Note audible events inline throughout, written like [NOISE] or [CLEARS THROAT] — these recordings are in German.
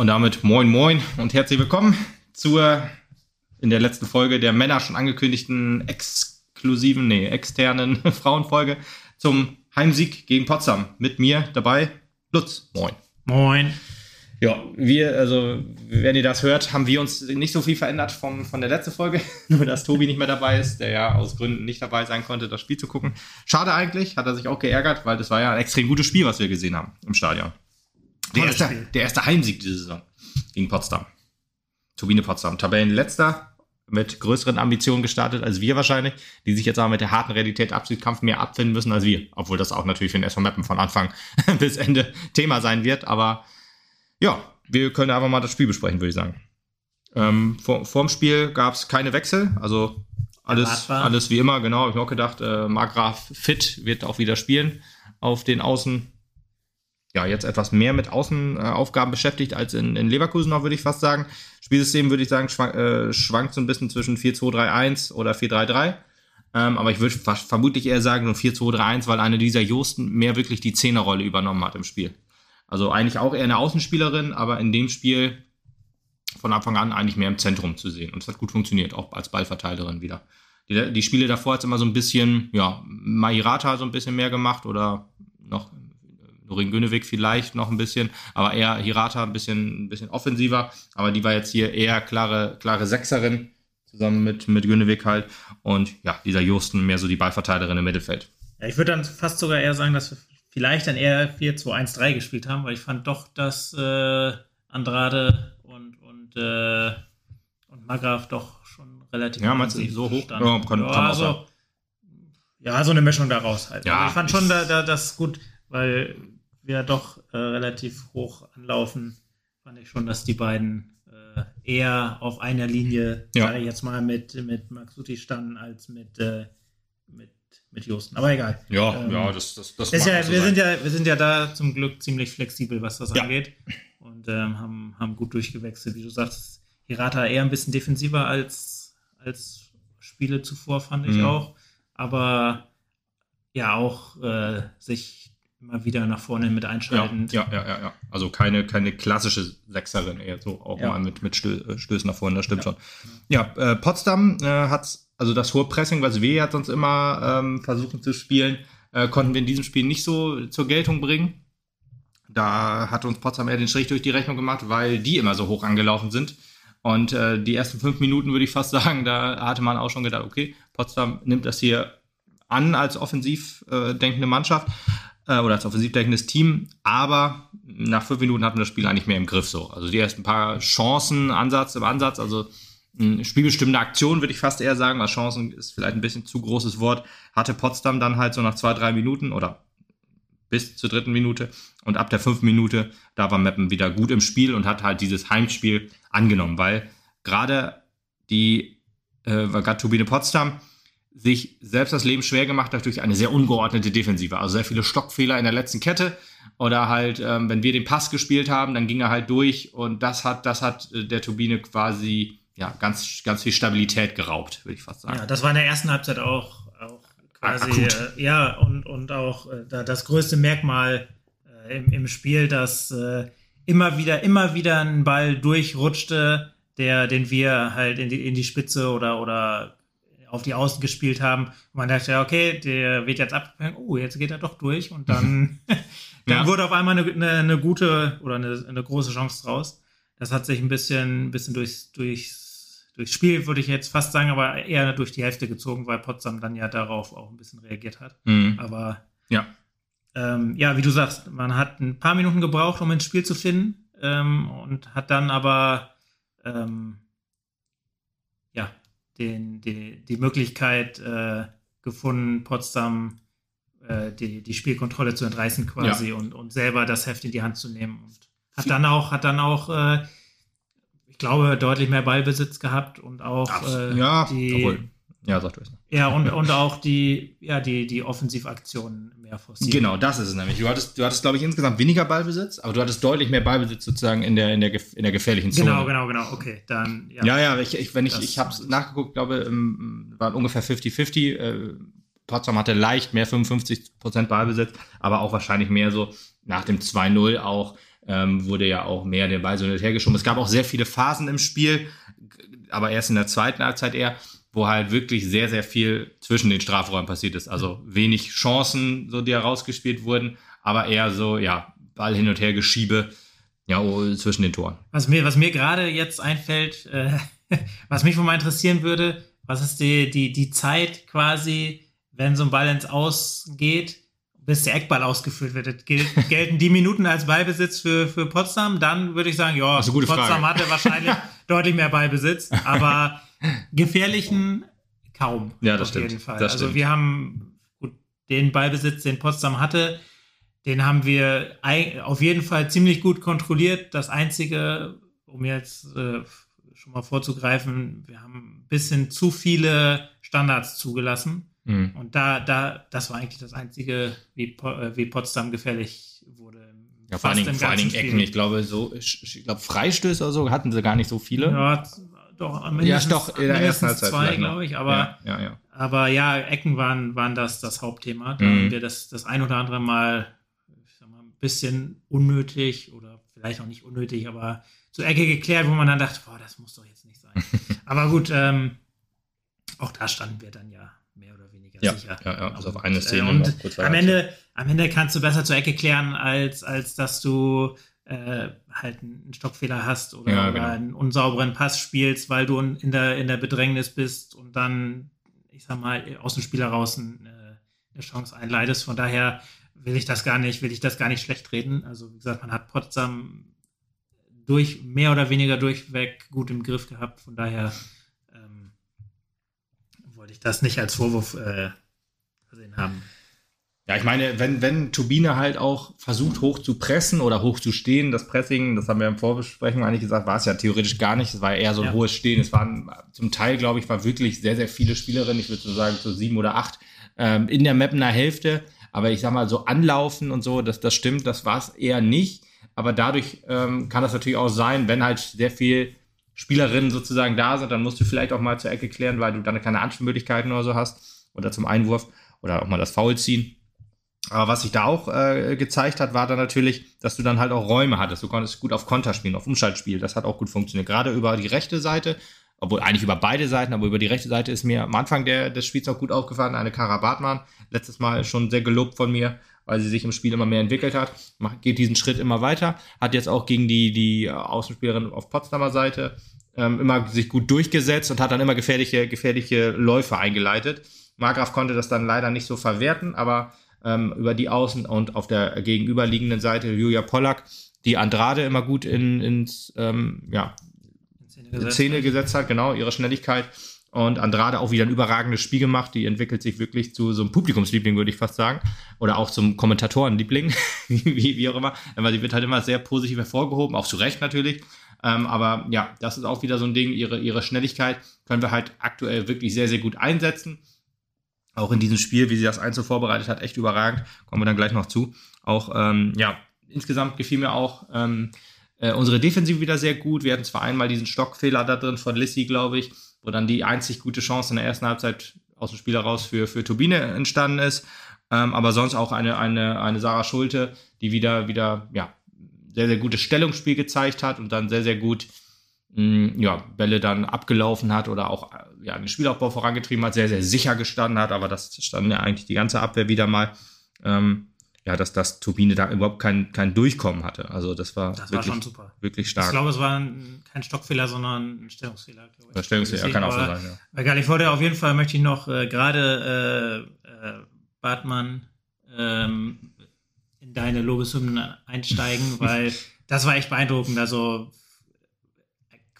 Und damit moin moin und herzlich willkommen zur in der letzten Folge der Männer schon angekündigten exklusiven, nee, externen [LAUGHS] Frauenfolge zum Heimsieg gegen Potsdam. Mit mir dabei Lutz. Moin. Moin. Ja, wir, also, wenn ihr das hört, haben wir uns nicht so viel verändert vom, von der letzten Folge. [LAUGHS] Nur, dass Tobi nicht mehr dabei ist, der ja aus Gründen nicht dabei sein konnte, das Spiel zu gucken. Schade eigentlich, hat er sich auch geärgert, weil das war ja ein extrem gutes Spiel, was wir gesehen haben im Stadion. Der erste, der erste Heimsieg diese Saison gegen Potsdam. Turbine Potsdam. Tabellenletzter mit größeren Ambitionen gestartet als wir wahrscheinlich, die sich jetzt aber mit der harten Realität Abschiedskampf mehr abfinden müssen als wir. Obwohl das auch natürlich für den SV Mappen von Anfang [LAUGHS] bis Ende Thema sein wird. Aber ja, wir können einfach mal das Spiel besprechen, würde ich sagen. Ähm, vor, vorm Spiel gab es keine Wechsel, also alles, alles wie immer, genau. Ich habe auch gedacht, äh, Margraf fit wird auch wieder spielen auf den Außen ja, jetzt etwas mehr mit Außenaufgaben beschäftigt als in, in Leverkusen noch, würde ich fast sagen. Spielsystem, würde ich sagen, schwank, äh, schwankt so ein bisschen zwischen 4-2-3-1 oder 4-3-3. Ähm, aber ich würde vermutlich eher sagen, so 4-2-3-1, weil eine dieser Josten mehr wirklich die Zehnerrolle übernommen hat im Spiel. Also eigentlich auch eher eine Außenspielerin, aber in dem Spiel von Anfang an eigentlich mehr im Zentrum zu sehen. Und es hat gut funktioniert, auch als Ballverteilerin wieder. Die, die Spiele davor hat es immer so ein bisschen, ja, Mahirata so ein bisschen mehr gemacht oder noch Norin Günewig vielleicht noch ein bisschen, aber eher Hirata ein bisschen, ein bisschen offensiver. Aber die war jetzt hier eher klare, klare Sechserin, zusammen mit, mit Günewig halt. Und ja, dieser Justen mehr so die Ballverteilerin im Mittelfeld. Ja, ich würde dann fast sogar eher sagen, dass wir vielleicht dann eher 4-2-1-3 gespielt haben, weil ich fand doch, dass äh, Andrade und, und, äh, und Magraf doch schon relativ ja, meinst du, so hoch standen. Ja, kann, kann ja, so, ja, so eine Mischung daraus halt. Ja, also ich fand schon da, da, das gut, weil wir doch äh, relativ hoch anlaufen, fand ich schon, dass die beiden äh, eher auf einer Linie, ja. sage ich jetzt mal, mit, mit Maxuti standen, als mit, äh, mit, mit Josten. Aber egal. Ja, ähm, ja, das, das, das ist ja, so wir sind ja, wir sind ja da zum Glück ziemlich flexibel, was das ja. angeht. Und ähm, haben, haben gut durchgewechselt. Wie du sagst, Hirata eher ein bisschen defensiver als, als Spiele zuvor, fand ich mhm. auch. Aber ja, auch äh, sich immer wieder nach vorne mit einschalten. Ja, ja, ja, ja. Also keine, keine klassische Sechserin, eher so auch ja. mal mit, mit Stö Stößen nach vorne, das stimmt ja. schon. Ja, äh, Potsdam äh, hat also das hohe Pressing, was wir jetzt sonst immer ähm, versuchen zu spielen, äh, konnten wir in diesem Spiel nicht so zur Geltung bringen. Da hat uns Potsdam eher den Strich durch die Rechnung gemacht, weil die immer so hoch angelaufen sind. Und äh, die ersten fünf Minuten würde ich fast [LAUGHS] sagen, da hatte man auch schon gedacht, okay, Potsdam nimmt das hier an als offensiv äh, denkende Mannschaft äh, oder als offensiv denkendes Team, aber nach fünf Minuten hatten wir das Spiel eigentlich mehr im Griff so. Also die ersten paar Chancen, Ansatz im Ansatz, also spielbestimmende Aktion, würde ich fast eher sagen, weil Chancen ist vielleicht ein bisschen zu großes Wort, hatte Potsdam dann halt so nach zwei, drei Minuten oder bis zur dritten Minute und ab der fünften Minute, da war Meppen wieder gut im Spiel und hat halt dieses Heimspiel angenommen, weil gerade die, äh, gerade Turbine Potsdam, sich selbst das Leben schwer gemacht hat durch eine sehr ungeordnete Defensive. Also sehr viele Stockfehler in der letzten Kette. Oder halt, ähm, wenn wir den Pass gespielt haben, dann ging er halt durch und das hat, das hat äh, der Turbine quasi ja, ganz, ganz viel Stabilität geraubt, würde ich fast sagen. Ja, das war in der ersten Halbzeit auch, auch quasi, äh, ja, und, und auch äh, das größte Merkmal äh, im, im Spiel, dass äh, immer wieder, immer wieder ein Ball durchrutschte, der, den wir halt in die, in die Spitze oder, oder auf die Außen gespielt haben. Und man dachte, ja, okay, der wird jetzt abgefangen. Oh, jetzt geht er doch durch. Und dann, [LAUGHS] [LAUGHS] dann ja. wurde auf einmal eine, eine, eine, gute oder eine, eine große Chance draus. Das hat sich ein bisschen, ein bisschen durchs, durchs, durchs Spiel, würde ich jetzt fast sagen, aber eher durch die Hälfte gezogen, weil Potsdam dann ja darauf auch ein bisschen reagiert hat. Mhm. Aber ja. Ähm, ja, wie du sagst, man hat ein paar Minuten gebraucht, um ins Spiel zu finden ähm, und hat dann aber ähm, den, die, die Möglichkeit äh, gefunden, Potsdam äh, die, die Spielkontrolle zu entreißen quasi ja. und, und selber das Heft in die Hand zu nehmen. Und hat dann auch, hat dann auch, äh, ich glaube, deutlich mehr Ballbesitz gehabt und auch äh, ja, die, obwohl, ja, sag du es. Ja, und, [LAUGHS] und auch die, ja, die, die Offensivaktionen mehr forcieren. Genau, das ist es nämlich. Du hattest, du hattest, glaube ich, insgesamt weniger Ballbesitz, aber du hattest deutlich mehr Ballbesitz sozusagen in der, in der, in der gefährlichen Zone. Genau, genau, genau. Okay, dann, ja. Ja, ja, ich, ich, wenn ich, ich habe es nachgeguckt, glaube, ähm, waren ungefähr 50-50. Äh, Potsdam hatte leicht mehr 55% Ballbesitz, aber auch wahrscheinlich mehr so nach dem 2-0 auch ähm, wurde ja auch mehr der Ball so hergeschoben. Es gab auch sehr viele Phasen im Spiel, aber erst in der zweiten Halbzeit eher, wo halt wirklich sehr, sehr viel zwischen den Strafräumen passiert ist. Also wenig Chancen, so die herausgespielt wurden, aber eher so, ja, Ball hin und her geschiebe, ja, oh, zwischen den Toren. Was mir, was mir gerade jetzt einfällt, äh, [LAUGHS] was mich wohl mal interessieren würde, was ist die, die, die Zeit quasi, wenn so ein Ball ins Aus geht, bis der Eckball ausgeführt wird. Gel [LAUGHS] gelten die Minuten als Ballbesitz für, für Potsdam? Dann würde ich sagen, ja, Potsdam Frage. hatte wahrscheinlich [LAUGHS] deutlich mehr Ballbesitz, aber gefährlichen kaum. Ja, das auf stimmt. jeden Fall. Das also stimmt. wir haben gut, den Ballbesitz, den Potsdam hatte, den haben wir auf jeden Fall ziemlich gut kontrolliert. Das Einzige, um jetzt äh, schon mal vorzugreifen, wir haben ein bisschen zu viele Standards zugelassen. Mhm. Und da, da, das war eigentlich das Einzige, wie, äh, wie Potsdam gefährlich wurde. Ja, vor allen Dingen, vor allen Dingen Ecken. Ich glaube, so, ich glaube, Freistöße oder so hatten sie gar nicht so viele. Ja, doch, mindestens, ja, doch, in der ersten Halbzeit zwei, glaube ich, aber ja, ja, ja, aber ja, Ecken waren, waren das, das Hauptthema. Da mhm. haben wir das, das ein oder andere Mal, ich sag mal, ein bisschen unnötig oder vielleicht auch nicht unnötig, aber zur Ecke geklärt, wo man dann dachte, boah, das muss doch jetzt nicht sein. [LAUGHS] aber gut, ähm, auch da standen wir dann ja ja, sicher. Ja, ja, also auf eine äh, Szene. Und am Ende, am Ende kannst du besser zur Ecke klären, als, als dass du äh, halt einen Stockfehler hast oder, ja, genau. einen unsauberen Pass spielst, weil du in der, in der Bedrängnis bist und dann, ich sag mal, aus dem Spiel heraus eine, äh, eine Chance einleitest. Von daher will ich das gar nicht, will ich das gar nicht schlecht reden. Also, wie gesagt, man hat Potsdam durch, mehr oder weniger durchweg gut im Griff gehabt. Von daher wollte ich das nicht als Vorwurf äh, gesehen haben. Ja, ich meine, wenn, wenn Turbine halt auch versucht, hoch zu pressen oder hoch zu stehen, das Pressing, das haben wir im Vorbesprechung eigentlich gesagt, war es ja theoretisch gar nicht. Es war eher so ein ja. hohes Stehen. Es waren zum Teil, glaube ich, war wirklich sehr, sehr viele Spielerinnen, ich würde so sagen, so sieben oder acht, ähm, in der Mappener Hälfte. Aber ich sag mal, so anlaufen und so, das, das stimmt, das war es eher nicht. Aber dadurch ähm, kann das natürlich auch sein, wenn halt sehr viel Spielerinnen sozusagen da sind, dann musst du vielleicht auch mal zur Ecke klären, weil du dann keine Anspielmöglichkeiten oder so hast oder zum Einwurf oder auch mal das Foul ziehen. Aber was sich da auch äh, gezeigt hat, war dann natürlich, dass du dann halt auch Räume hattest. Du konntest gut auf Konter spielen, auf Umschaltspiel. Das hat auch gut funktioniert. Gerade über die rechte Seite, obwohl eigentlich über beide Seiten, aber über die rechte Seite ist mir am Anfang der, des Spiels auch gut aufgefallen. Eine Kara Bartmann, letztes Mal schon sehr gelobt von mir, weil sie sich im Spiel immer mehr entwickelt hat. Geht diesen Schritt immer weiter. Hat jetzt auch gegen die, die Außenspielerin auf Potsdamer Seite ähm, immer sich gut durchgesetzt und hat dann immer gefährliche, gefährliche Läufe eingeleitet. Margraf konnte das dann leider nicht so verwerten, aber ähm, über die Außen und auf der gegenüberliegenden Seite Julia Pollack, die Andrade immer gut in, ins ähm, ja, Szene Szene gesetzt hat, genau, ihre Schnelligkeit. Und Andrade auch wieder ein überragendes Spiel gemacht. Die entwickelt sich wirklich zu so einem Publikumsliebling, würde ich fast sagen. Oder auch zum Kommentatorenliebling, [LAUGHS] wie, wie auch immer. Aber sie wird halt immer sehr positiv hervorgehoben, auch zu Recht natürlich. Ähm, aber ja, das ist auch wieder so ein Ding. Ihre, ihre Schnelligkeit können wir halt aktuell wirklich sehr, sehr gut einsetzen. Auch in diesem Spiel, wie sie das Einzel vorbereitet hat, echt überragend. Kommen wir dann gleich noch zu. Auch, ähm, ja, insgesamt gefiel mir auch ähm, äh, unsere Defensive wieder sehr gut. Wir hatten zwar einmal diesen Stockfehler da drin von Lissy, glaube ich, wo dann die einzig gute Chance in der ersten Halbzeit aus dem Spiel heraus für, für Turbine entstanden ist. Ähm, aber sonst auch eine, eine, eine Sarah Schulte, die wieder, wieder, ja, sehr, sehr gutes Stellungsspiel gezeigt hat und dann sehr, sehr gut ja, Bälle dann abgelaufen hat oder auch ja, den Spielaufbau vorangetrieben hat, sehr, sehr sicher gestanden hat, aber das stand ja eigentlich die ganze Abwehr wieder mal. Ähm, ja, dass das Turbine da überhaupt kein, kein Durchkommen hatte. Also das war, das wirklich, war schon super. wirklich stark. Ich glaube, es war ein, kein Stockfehler, sondern ein Stellungsfehler. Ich. Stellungsfehler kann auch so sein, ja. Bei Galiforde auf jeden Fall möchte ich noch äh, gerade äh, äh, Bartmann ähm, in deine Lobeshymnen einsteigen, [LAUGHS] weil das war echt beeindruckend. Also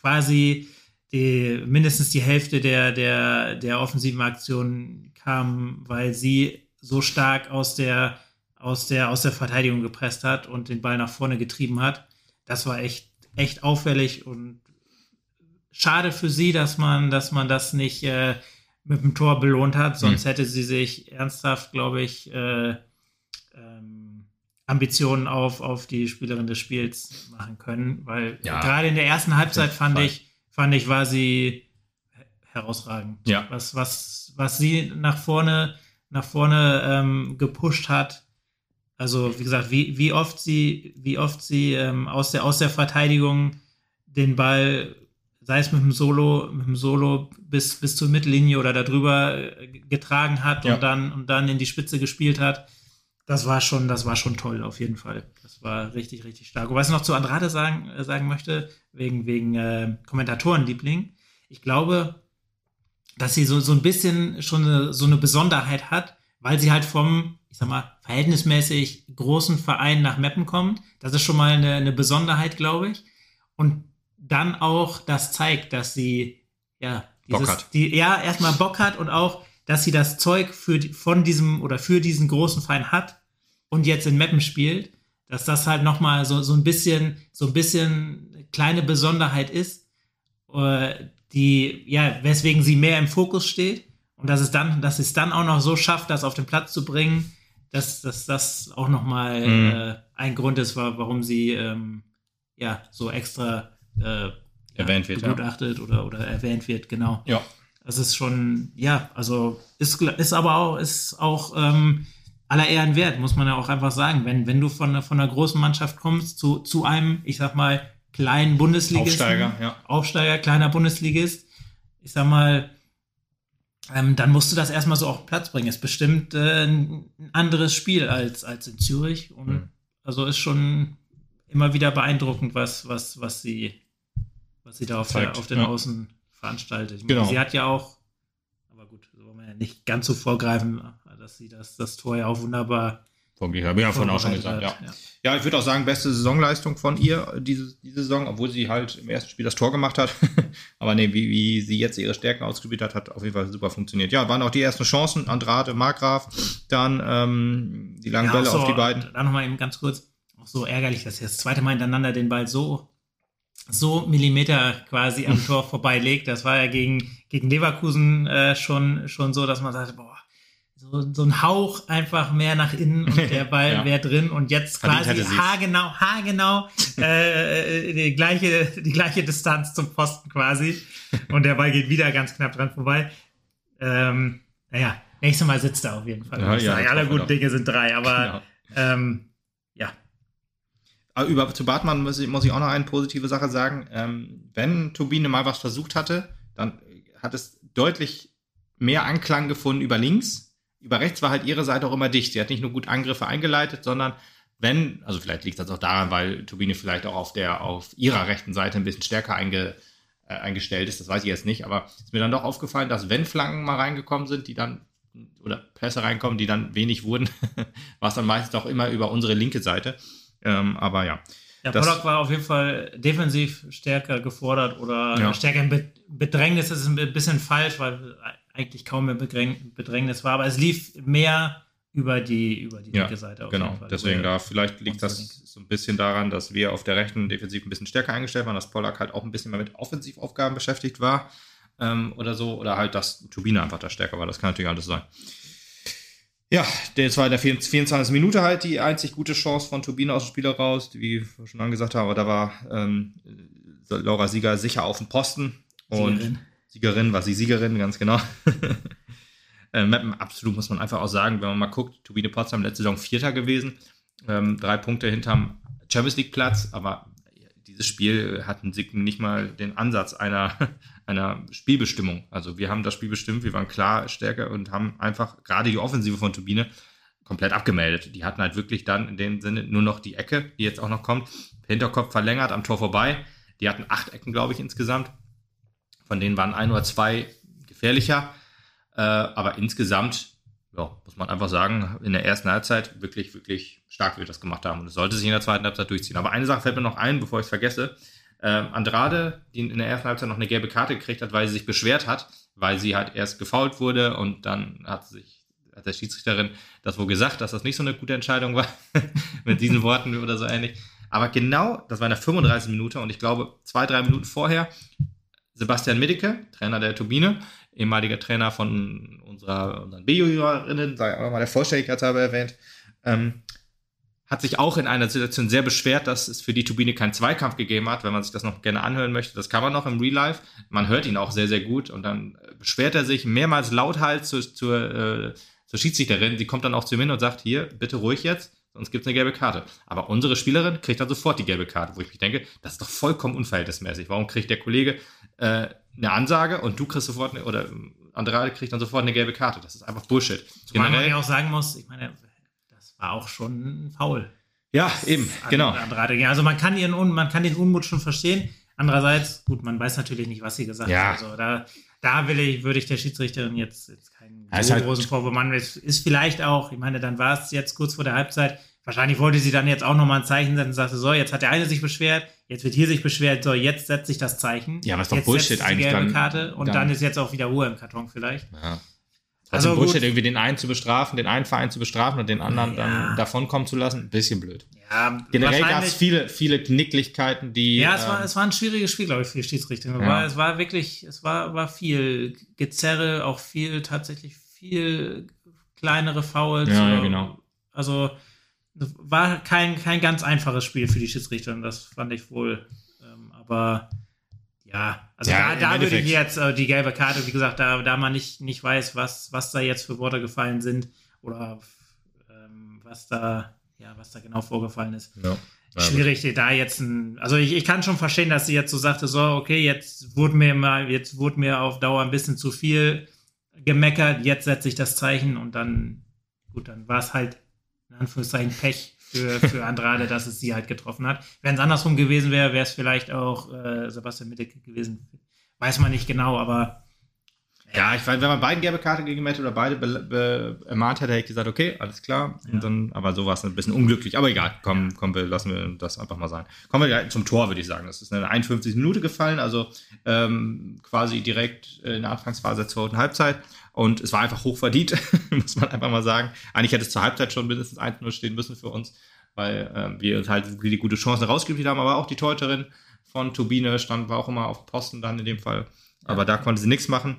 quasi die, mindestens die Hälfte der, der, der offensiven Aktionen kam, weil sie so stark aus der, aus, der, aus der Verteidigung gepresst hat und den Ball nach vorne getrieben hat. Das war echt, echt auffällig und schade für sie, dass man, dass man das nicht äh, mit dem Tor belohnt hat. Sonst mhm. hätte sie sich ernsthaft, glaube ich, äh, Ambitionen auf, auf die Spielerin des Spiels machen können, weil ja. gerade in der ersten Halbzeit fand ich, fand ich, war sie herausragend. Ja. Was, was, was sie nach vorne nach vorne ähm, gepusht hat. Also, wie gesagt, wie, wie oft sie, wie oft sie ähm, aus, der, aus der Verteidigung den Ball, sei es mit dem Solo, mit dem Solo bis, bis zur Mittellinie oder darüber äh, getragen hat ja. und dann und dann in die Spitze gespielt hat. Das war schon, das war schon toll, auf jeden Fall. Das war richtig, richtig stark. Und was ich noch zu Andrade sagen, äh, sagen möchte, wegen, wegen äh, Kommentatorenliebling, ich glaube, dass sie so, so ein bisschen schon eine, so eine Besonderheit hat, weil sie halt vom, ich sag mal, verhältnismäßig großen Verein nach Meppen kommt. Das ist schon mal eine, eine Besonderheit, glaube ich. Und dann auch das zeigt, dass sie, ja, dieses, Bock hat. Die, ja, erstmal Bock hat und auch, dass sie das Zeug für, von diesem oder für diesen großen Verein hat und jetzt in Meppen spielt, dass das halt nochmal so, so ein bisschen, so ein bisschen kleine Besonderheit ist, äh, die, ja, weswegen sie mehr im Fokus steht und dass es dann, dass es dann auch noch so schafft, das auf den Platz zu bringen, dass, dass das auch nochmal mhm. äh, ein Grund ist, warum sie ähm, ja so extra äh, erwähnt wird, begutachtet ja. oder, oder erwähnt wird, genau. Ja. Das ist schon, ja, also ist, ist aber auch, ist auch ähm, aller Ehren wert, muss man ja auch einfach sagen. Wenn, wenn du von, von einer großen Mannschaft kommst zu, zu einem, ich sag mal, kleinen Bundesligisten. Aufsteiger, ja. Aufsteiger, kleiner Bundesligist. Ich sag mal, ähm, dann musst du das erstmal so auf Platz bringen. Ist bestimmt äh, ein anderes Spiel als, als in Zürich. Und mhm. also ist schon immer wieder beeindruckend, was, was, was sie, was sie da auf, der, auf den ja. Außen veranstaltet. Genau. Sie hat ja auch, aber gut, so wollen wir ja nicht ganz so vorgreifen, dass sie das, das Tor ja auch wunderbar habe ich ja vorhin auch schon gesagt, ja. ja. ja. ich würde auch sagen, beste Saisonleistung von ihr diese, diese Saison, obwohl sie halt im ersten Spiel das Tor gemacht hat. [LAUGHS] Aber nee, wie, wie sie jetzt ihre Stärken ausgespielt hat, hat auf jeden Fall super funktioniert. Ja, waren auch die ersten Chancen, Andrade, Markgraf, dann ähm, die langen ja, Bälle so, auf die beiden. Dann nochmal eben ganz kurz, auch so ärgerlich, dass sie das zweite Mal hintereinander den Ball so so Millimeter quasi am [LAUGHS] Tor vorbeilegt. Das war ja gegen, gegen Leverkusen äh, schon, schon so, dass man sagte, boah, so, so ein Hauch einfach mehr nach innen und der [LAUGHS] Ball ja. wäre drin und jetzt quasi haargenau, haargenau äh, die, gleiche, die gleiche Distanz zum Posten quasi und der Ball geht wieder ganz knapp dran vorbei. Ähm, naja, nächstes Mal sitzt er auf jeden Fall. Ja, ja, alle guten Dinge sind drei, aber genau. ähm, ja. Aber über zu Bartmann muss ich, muss ich auch noch eine positive Sache sagen. Ähm, wenn Turbine mal was versucht hatte, dann hat es deutlich mehr Anklang gefunden über links über rechts war halt ihre Seite auch immer dicht. Sie hat nicht nur gut Angriffe eingeleitet, sondern wenn, also vielleicht liegt das auch daran, weil Turbine vielleicht auch auf der, auf ihrer rechten Seite ein bisschen stärker einge, äh, eingestellt ist, das weiß ich jetzt nicht, aber es ist mir dann doch aufgefallen, dass wenn Flanken mal reingekommen sind, die dann, oder Pässe reinkommen, die dann wenig wurden, [LAUGHS] war es dann meistens doch immer über unsere linke Seite. Ähm, aber ja. Ja, Pollock war auf jeden Fall defensiv stärker gefordert oder ja. stärker in Bedrängnis. Das ist ein bisschen falsch, weil eigentlich kaum mehr Bedrängnis war, aber es lief mehr über die, über die linke ja, Seite. genau, deswegen da, vielleicht liegt das so ein bisschen daran, dass wir auf der rechten defensiv ein bisschen stärker eingestellt waren, dass Pollack halt auch ein bisschen mehr mit Offensivaufgaben beschäftigt war ähm, oder so, oder halt, dass Turbine einfach da stärker war, das kann natürlich alles sein. Ja, das war in der 24. Minute halt die einzig gute Chance von Turbine aus dem Spiel raus, wie wir schon angesagt haben, aber da war ähm, Laura Sieger sicher auf dem Posten und Siegerin. Siegerin, war sie Siegerin, ganz genau. [LAUGHS] ähm, absolut muss man einfach auch sagen, wenn man mal guckt, Turbine Potsdam letzte Saison Vierter gewesen, ähm, drei Punkte hinterm Champions League Platz, aber dieses Spiel hatten Sicken nicht mal den Ansatz einer, [LAUGHS] einer Spielbestimmung. Also wir haben das Spiel bestimmt, wir waren klar stärker und haben einfach gerade die Offensive von Turbine komplett abgemeldet. Die hatten halt wirklich dann in dem Sinne nur noch die Ecke, die jetzt auch noch kommt, Hinterkopf verlängert, am Tor vorbei. Die hatten acht Ecken, glaube ich, insgesamt. Von denen waren ein oder zwei gefährlicher. Äh, aber insgesamt, ja, muss man einfach sagen, in der ersten Halbzeit wirklich, wirklich stark, wie wir das gemacht haben. Und es sollte sich in der zweiten Halbzeit durchziehen. Aber eine Sache fällt mir noch ein, bevor ich es vergesse. Äh, Andrade, die in der ersten Halbzeit noch eine gelbe Karte gekriegt hat, weil sie sich beschwert hat, weil sie halt erst gefault wurde und dann hat sich hat der Schiedsrichterin das wohl gesagt, dass das nicht so eine gute Entscheidung war, [LAUGHS] mit diesen Worten oder so ähnlich. Aber genau, das war in der 35 Minute und ich glaube, zwei, drei Minuten vorher Sebastian Middeke, Trainer der Turbine, ehemaliger Trainer von unserer, unseren B-Juniorinnen, sei auch nochmal der Vollständigkeit halber erwähnt, ähm, hat sich auch in einer Situation sehr beschwert, dass es für die Turbine keinen Zweikampf gegeben hat. Wenn man sich das noch gerne anhören möchte, das kann man noch im Real Life. Man hört ihn auch sehr, sehr gut und dann beschwert er sich mehrmals lauthals zur, zur, äh, zur Schiedsrichterin, die kommt dann auch zu mir hin und sagt, hier, bitte ruhig jetzt, sonst gibt es eine gelbe Karte. Aber unsere Spielerin kriegt dann sofort die gelbe Karte, wo ich mich denke, das ist doch vollkommen unverhältnismäßig. Warum kriegt der Kollege äh, eine Ansage und du kriegst sofort eine, oder Andrade kriegt dann sofort eine gelbe Karte. Das ist einfach Bullshit. Zumal man ja auch sagen muss, ich meine, das war auch schon ein Foul. Ja, eben, genau. Andrade. Also man kann, ihren, man kann den Unmut schon verstehen. Andererseits, gut, man weiß natürlich nicht, was sie gesagt ja. hat. Also da, da will ich, würde ich der Schiedsrichterin jetzt, jetzt keinen so halt großen Vorwurf machen. Es ist vielleicht auch, ich meine, dann war es jetzt kurz vor der Halbzeit. Wahrscheinlich wollte sie dann jetzt auch nochmal ein Zeichen setzen und sagte, so, jetzt hat der eine sich beschwert, jetzt wird hier sich beschwert, so, jetzt setze ich das Zeichen. Ja, was doch jetzt Bullshit eigentlich die gelbe dann. Karte und dann, dann ist jetzt auch wieder Ruhe im Karton vielleicht. Ja. Also Also Bullshit, irgendwie den einen zu bestrafen, den einen Verein zu bestrafen und den anderen Ja. dann davonkommen zu lassen, ein bisschen blöd. Ja, Generell gab es viele, viele Knicklichkeiten, die. Ja, es war, ähm, es war ein schwieriges Spiel, glaube ich, für die Schiedsrichter. Es, Ja. war, es war wirklich, es war, war viel Gezerre, auch viel, tatsächlich viel kleinere Fouls. Ja, ja, Äh, genau. Also war kein, kein ganz einfaches Spiel für die Schiedsrichter, und das fand ich wohl. Ähm, aber ja, also Ja, da, da würde ich jetzt äh, die gelbe Karte, wie gesagt, da, da man nicht, nicht weiß, was, was da jetzt für Worte gefallen sind oder ähm, was da, ja, was da genau vorgefallen ist ja. Ja, schwierig, da jetzt ein. Also ich, ich kann schon verstehen, dass sie jetzt so sagte, so, okay, jetzt wurde mir mal, jetzt wurde mir auf Dauer ein bisschen zu viel gemeckert, jetzt setze ich das Zeichen und dann, gut, dann war es halt in Anführungszeichen Pech für, für Andrade, dass es sie halt getroffen hat. Wenn es andersrum gewesen wäre, wäre es vielleicht auch äh, Sebastian Mittig gewesen. Weiß man nicht genau, aber Ja, ich weiß, wenn man beiden gelbe Karte gegen hätte oder beide be be ermahnt hätte, hätte ich gesagt, okay, alles klar. Ja. Und dann, aber so war es ein bisschen unglücklich. Aber egal, komm, komm, wir lassen wir das einfach mal sein. Kommen wir zum Tor, würde ich sagen. Das ist eine 51 Minute gefallen, also ähm, quasi direkt in der Anfangsphase der zweiten Halbzeit. Und es war einfach hochverdient, [LAUGHS] muss man einfach mal sagen. Eigentlich hätte es zur Halbzeit schon mindestens 1-0 stehen müssen für uns, weil ähm, wir uns halt die gute Chancen rausgespielt haben. Aber auch die Torhüterin von Turbine stand, war auch immer auf Posten dann in dem Fall. Aber da konnte sie nichts machen.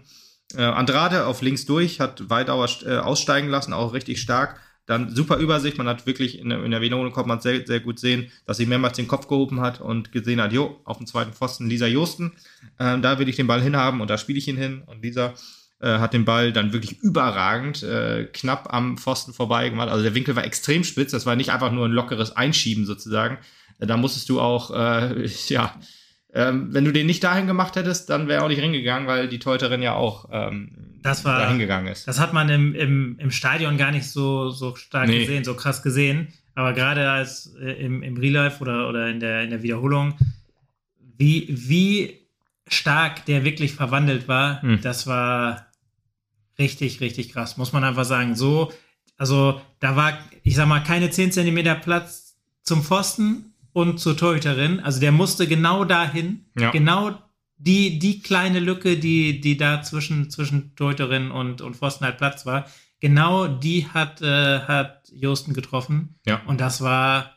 Äh, Andrade auf links durch, hat Weidauer äh, aussteigen lassen, auch richtig stark. Dann super Übersicht, man hat wirklich in, der- in der Wiederholung konnte man sehr, sehr gut sehen, dass sie mehrmals den Kopf gehoben hat und gesehen hat, jo, auf dem zweiten Pfosten Lisa Josten, ähm, da will ich den Ball hinhaben und da spiele ich ihn hin und Lisa äh, hat den Ball dann wirklich überragend äh, knapp am Pfosten vorbei gemacht. Also der Winkel war extrem spitz, das war nicht einfach nur ein lockeres Einschieben sozusagen. Äh, da musstest du auch, äh, [LAUGHS] ja, ähm, wenn du den nicht dahin gemacht hättest, dann wäre er auch nicht reingegangen, weil die Teuterin ja auch ähm, Das war- dahin gegangen ist. Das hat man im, im, im Stadion gar nicht so, so stark Nee. gesehen, so krass gesehen. Aber gerade als äh, im, im Real Life oder, oder in, der, in der Wiederholung, wie, wie stark der wirklich verwandelt war, Hm. das war richtig, richtig krass, muss man einfach sagen. So, also da war, ich sag mal, keine 10 Zentimeter Platz zum Pfosten und zur Torhüterin. Also der musste genau dahin, Ja. genau die, die kleine Lücke, die, die da zwischen, zwischen Torhüterin und, und Pfosten halt Platz war, genau die hat, äh, hat Josten getroffen. Ja. Und das war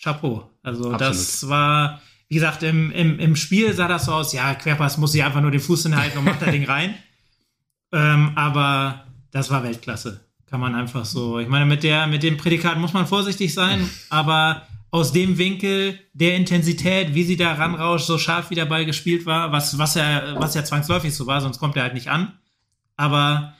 Chapeau. Also Absolut. das war, wie gesagt, im, im, im Spiel sah das so aus, ja, Querpass muss sie einfach nur den Fuß hinhalten und macht das Ding rein. [LAUGHS] Ähm, aber das war Weltklasse. Kann man einfach so. Ich meine, mit der, mit dem Prädikat muss man vorsichtig sein, [LAUGHS] aber aus dem Winkel, der Intensität, wie sie da ranrauscht, so scharf wie der Ball gespielt war, was, was ja, was ja zwangsläufig so war, sonst kommt er halt nicht an. Aber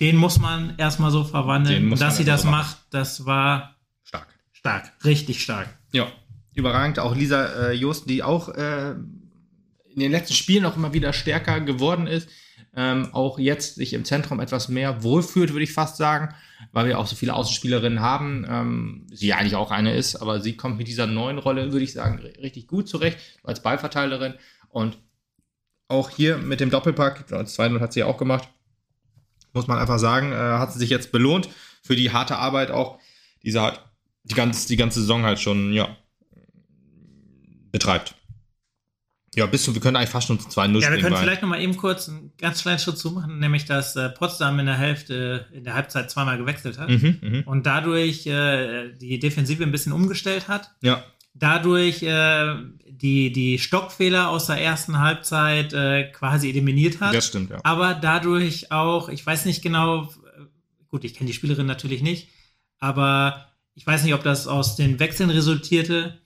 den muss man erstmal so verwandeln. dass sie das so macht, das war Stark. stark. Richtig stark. Ja, überragend. Auch Lisa äh, Josten, die auch äh, in den letzten Spielen auch immer wieder stärker geworden ist. Ähm, auch jetzt sich im Zentrum etwas mehr wohlfühlt, würde ich fast sagen, weil wir auch so viele Außenspielerinnen haben. Ähm, sie eigentlich auch eine ist, aber sie kommt mit dieser neuen Rolle, würde ich sagen, ri- richtig gut zurecht als Ballverteilerin. Und auch hier mit dem Doppelpack, als 2-0 hat sie ja auch gemacht, muss man einfach sagen, äh, hat sie sich jetzt belohnt für die harte Arbeit auch, die sie halt die ganze, die ganze Saison halt schon, ja, betreibt. Ja, bis zu, wir können eigentlich fast schon zu 2-0 Ja, wir können vielleicht noch mal eben kurz einen ganz kleinen Schritt zumachen, nämlich dass äh, Potsdam in der Hälfte, in der Halbzeit zweimal gewechselt hat Mhm, mhm. und dadurch äh, die Defensive ein bisschen umgestellt hat. Ja, Dadurch äh, die, die Stockfehler aus der ersten Halbzeit äh, quasi eliminiert hat. das stimmt, ja. aber dadurch auch, ich weiß nicht genau, äh, gut, ich kenne die Spielerin natürlich nicht, aber ich weiß nicht, ob das aus den Wechseln resultierte,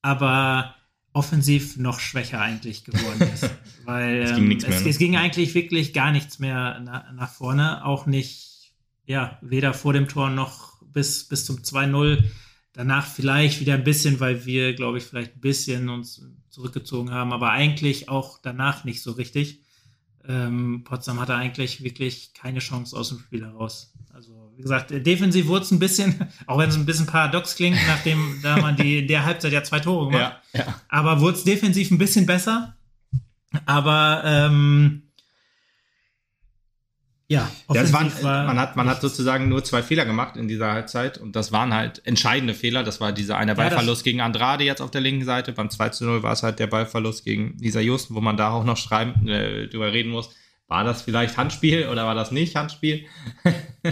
aber offensiv noch schwächer eigentlich geworden ist. [LAUGHS] Weil Es ging ähm, es, ne? es ging eigentlich wirklich gar nichts mehr na, nach vorne, auch nicht, ja, weder vor dem Tor noch bis, bis zum 2-0. Danach vielleicht wieder ein bisschen, weil wir, glaube ich, vielleicht ein bisschen uns zurückgezogen haben, aber eigentlich auch danach nicht so richtig. Ähm, Potsdam hatte eigentlich wirklich keine Chance aus dem Spiel heraus. Also, wie gesagt, defensiv wurde es ein bisschen, [LAUGHS] auch wenn es ein bisschen paradox klingt, nachdem da man die in der Halbzeit ja zwei Tore gemacht. Ja, ja. Aber wurde es defensiv ein bisschen besser. Aber ähm, ja, ja waren, war, man, hat, man hat sozusagen nur zwei Fehler gemacht in dieser Halbzeit und das waren halt entscheidende Fehler. Das war dieser eine Ballverlust ja, gegen Andrade jetzt auf der linken Seite. Beim 2 zu 0 war es halt der Ballverlust gegen Lisa Justen, wo man da auch noch schreiben, äh, drüber reden muss. War das vielleicht Handspiel oder war das nicht Handspiel? [LAUGHS]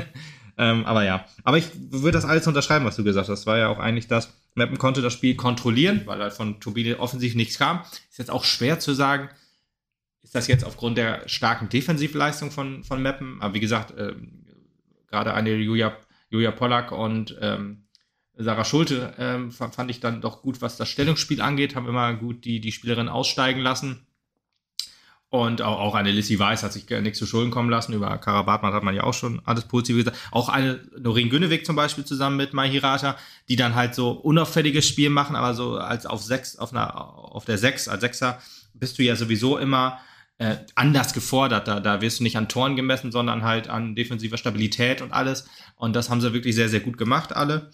ähm, aber ja, aber ich würde das alles unterschreiben, was du gesagt hast. War ja auch eigentlich das, Mappen konnte das Spiel kontrollieren, weil halt von Turbine offensiv nichts kam. Ist jetzt auch schwer zu sagen, ist das jetzt aufgrund der starken Defensivleistung von, von Meppen? Aber wie gesagt, äh, gerade eine Julia, Julia Pollack und ähm, Sarah Schulte ähm, fand ich dann doch gut, was das Stellungsspiel angeht, haben immer gut die, die Spielerin aussteigen lassen. Und auch, auch eine Lissy Weiß hat sich nichts zu Schulden kommen lassen. Über Karabatman hat man ja auch schon alles positiv gesagt. Auch eine Noreen Günnewig zum Beispiel zusammen mit Mahirata, die dann halt so unauffälliges Spiel machen, aber so als auf sechs, auf einer, auf der sechs, als Sechser bist du ja sowieso immer äh, anders gefordert. Da, da wirst du nicht an Toren gemessen, sondern halt an defensiver Stabilität und alles. Und das haben sie wirklich sehr, sehr gut gemacht, alle.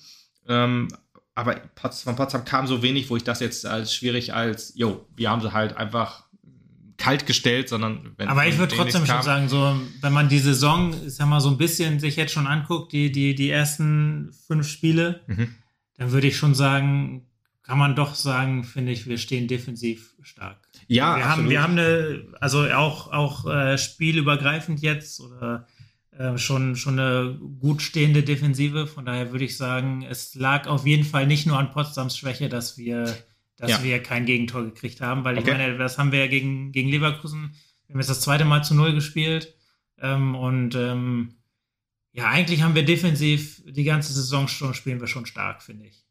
Ähm, aber von Potsdam kam so wenig, wo ich das jetzt als schwierig als, jo, wir haben sie halt einfach kalt gestellt, sondern wenn Aber ich würde trotzdem schon sagen, so, wenn man die Saison, ich sag mal, so ein bisschen sich jetzt schon anguckt, die, die, die ersten fünf Spiele, mhm. dann würde ich schon sagen, kann man doch sagen, finde ich, wir stehen defensiv stark. Ja, wir absolut. haben, wir haben eine, also auch, auch äh, spielübergreifend jetzt oder äh, schon, schon eine gut stehende Defensive. Von daher würde ich sagen, es lag auf jeden Fall nicht nur an Potsdams Schwäche, dass wir, dass ja. wir kein Gegentor gekriegt haben, weil okay. ich meine, das haben wir ja gegen, gegen Leverkusen, wir haben jetzt das zweite Mal zu Null gespielt. Ähm, und ähm, ja, eigentlich haben wir defensiv die ganze Saison schon, spielen wir schon stark, finde ich.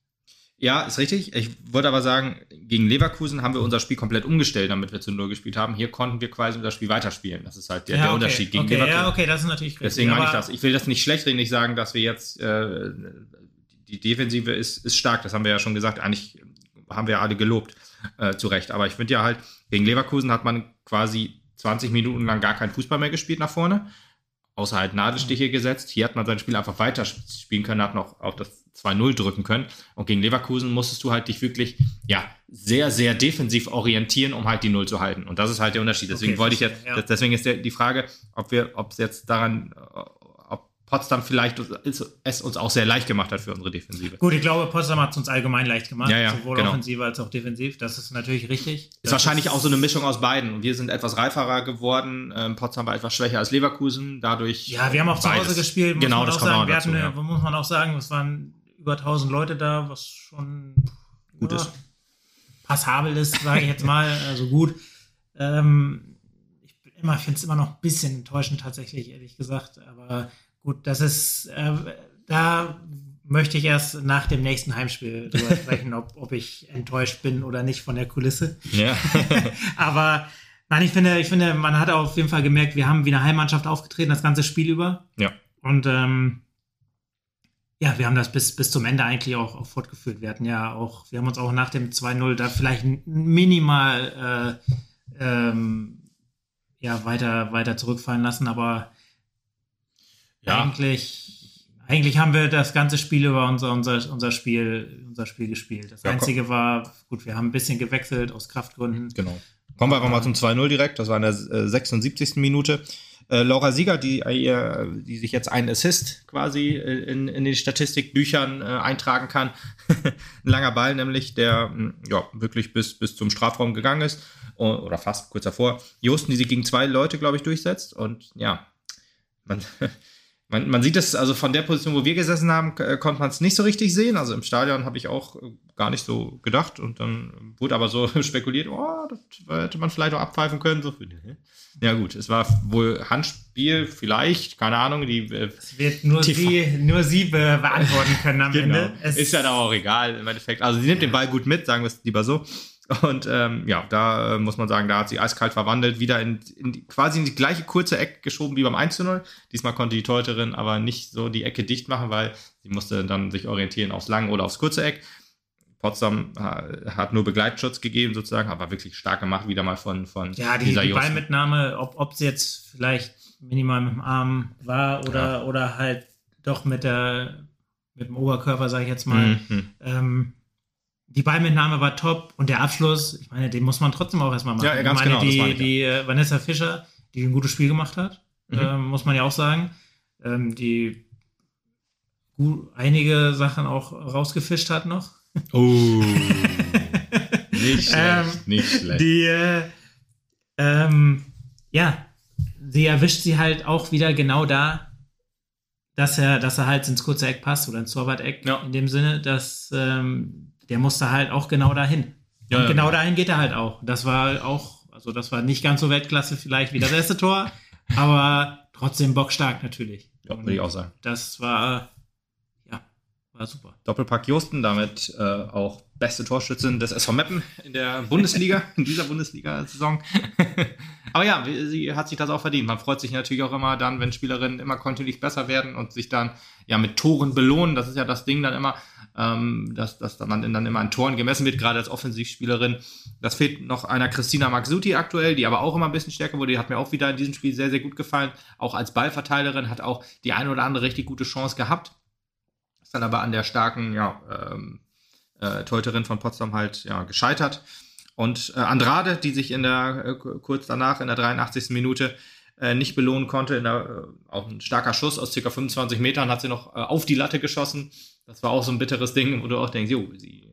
Ja, ist richtig. Ich wollte aber sagen, gegen Leverkusen haben wir unser Spiel komplett umgestellt, damit wir zu Null gespielt haben. Hier konnten wir quasi unser Spiel weiterspielen. Das ist halt der, ja, der okay. Unterschied gegen okay, Leverkusen. Ja, okay, das ist natürlich richtig. Deswegen meine ich das. Ich will das nicht schlecht reden, nicht sagen, dass wir jetzt äh, die Defensive ist, ist stark. Das haben wir ja schon gesagt. Eigentlich haben wir alle gelobt, äh, zu Recht. Aber ich finde ja halt, gegen Leverkusen hat man quasi 20 Minuten lang gar keinen Fußball mehr gespielt nach vorne außer halt Nadelstiche gesetzt. Hier hat man sein Spiel einfach weiter spielen können, hat noch auf das 2-0 drücken können. Und gegen Leverkusen musstest du halt dich wirklich, ja, sehr, sehr defensiv orientieren, um halt die Null zu halten. Und das ist halt der Unterschied. Deswegen okay, wollte ich jetzt, ja. deswegen ist die Frage, ob wir, ob es jetzt daran, Potsdam vielleicht es uns auch sehr leicht gemacht hat für unsere Defensive. Gut, ich glaube, Potsdam hat es uns allgemein leicht gemacht, ja, ja, sowohl genau. offensiv als auch defensiv. Das ist natürlich richtig. Ist wahrscheinlich ist auch so eine Mischung aus beiden. Und wir sind etwas reiferer geworden. Ähm, Potsdam war etwas schwächer als Leverkusen. Dadurch. Ja, wir haben auch zu Hause gespielt. Muss genau, man das auch sagen. Wir dazu, hatten, ja. muss man auch sagen, es waren über 1000 Leute da, was schon gut ist. Passabel ist, sage ich jetzt mal. [LAUGHS] Also gut. Ähm, ich finde es immer noch ein bisschen enttäuschend tatsächlich, ehrlich gesagt. Aber Gut, das ist, äh, da möchte ich erst nach dem nächsten Heimspiel drüber [LAUGHS] sprechen, ob, ob ich enttäuscht bin oder nicht von der Kulisse. Ja. [LAUGHS] Aber nein, ich finde, ich finde, man hat auf jeden Fall gemerkt, wir haben wie eine Heimmannschaft aufgetreten, das ganze Spiel über. Ja. Und ähm, ja, wir haben das bis, bis zum Ende eigentlich auch, auch fortgeführt. Wir hatten ja auch, wir haben uns auch nach dem 2-0 da vielleicht minimal äh, ähm, ja, weiter, weiter zurückfallen lassen, aber ja. Eigentlich, eigentlich haben wir das ganze Spiel über unser, unser, unser, Spiel, unser Spiel gespielt. Das ja, Einzige komm. war, gut, wir haben ein bisschen gewechselt aus Kraftgründen. Genau. Kommen wir einfach mal zum 2-0 direkt. Das war in der 76. Äh, Minute. Äh, Laura Sieger, die, äh, die sich jetzt einen Assist quasi äh, in, in den Statistikbüchern äh, eintragen kann. [LAUGHS] Ein langer Ball nämlich, der hm, ja, wirklich bis, bis zum Strafraum gegangen ist. Oder fast kurz davor. Josten, die sich gegen zwei Leute, glaube ich, durchsetzt. Und ja, man, [LAUGHS] man, man sieht es, also von der Position, wo wir gesessen haben, äh, konnte man es nicht so richtig sehen. Also im Stadion habe ich auch äh, gar nicht so gedacht und dann wurde aber so [LAUGHS] spekuliert, oh, das hätte man vielleicht auch abpfeifen können. So. Ja gut, es war wohl Handspiel, vielleicht, keine Ahnung. Die, äh, es wird nur sie, nur sie beantworten können am [LAUGHS] genau. Ende. Es ist ja dann auch egal im Endeffekt. Also sie nimmt den Ball gut mit, sagen wir es lieber so. Und ähm, ja, da äh, muss man sagen, da hat sie eiskalt verwandelt, wieder in, in die, quasi in die gleiche kurze Ecke geschoben wie beim 1 zu 0. Diesmal konnte die Teuterin aber nicht so die Ecke dicht machen, weil sie musste dann sich orientieren aufs lange oder aufs kurze Eck. Potsdam hat nur Begleitschutz gegeben, sozusagen, aber wirklich stark gemacht, wieder mal von, von ja, die, die Ballmitnahme, ob, ob sie jetzt vielleicht minimal mit dem Arm war oder, ja. oder halt doch mit der mit dem Oberkörper, sage ich jetzt mal. Mhm. Ähm, die Ballmitnahme war top und der Abschluss, ich meine, den muss man trotzdem auch erstmal machen. Ja, ganz ich meine, genau, die, die äh, Vanessa Fischer, die ein gutes Spiel gemacht hat, mhm. ähm, muss man ja auch sagen, ähm, die gut, einige Sachen auch rausgefischt hat noch. Oh, [LAUGHS] nicht schlecht, ähm, nicht schlecht. Die, äh, ähm, ja, sie erwischt sie halt auch wieder genau da, dass er, dass er halt ins kurze Eck passt oder ins Torwart-Eck ja. in dem Sinne, dass ähm, der musste halt auch genau dahin. Ja, und genau ja. dahin geht er halt auch. Das war auch, also das war nicht ganz so Weltklasse vielleicht wie das erste [LAUGHS] Tor, aber trotzdem bockstark natürlich. Ja, würde ich auch sagen. Das war, ja, war super. Doppelpack Josten, damit äh, auch beste Torschützin des SV Meppen in der Bundesliga, [LAUGHS] in dieser Bundesliga-Saison. [LAUGHS] Aber ja, sie hat sich das auch verdient. Man freut sich natürlich auch immer dann, wenn Spielerinnen immer kontinuierlich besser werden und sich dann ja mit Toren belohnen. Das ist ja das Ding dann immer, ähm, dass, dass man dann immer an Toren gemessen wird, gerade als Offensivspielerin. Das fehlt noch einer Christina Maxuti aktuell, die aber auch immer ein bisschen stärker wurde. Die hat mir auch wieder in diesem Spiel sehr, sehr gut gefallen. Auch als Ballverteilerin hat auch die eine oder andere richtig gute Chance gehabt. Ist dann aber an der starken, ja, ähm, äh, Torhüterin von Potsdam halt ja, gescheitert. Und äh, Andrade, die sich in der äh, kurz danach in der 83. Minute nicht belohnen konnte, der, äh, auch ein starker Schuss aus ca. 25 Metern, hat sie noch äh, auf die Latte geschossen. Das war auch so ein bitteres Ding, wo du auch denkst, jo, sie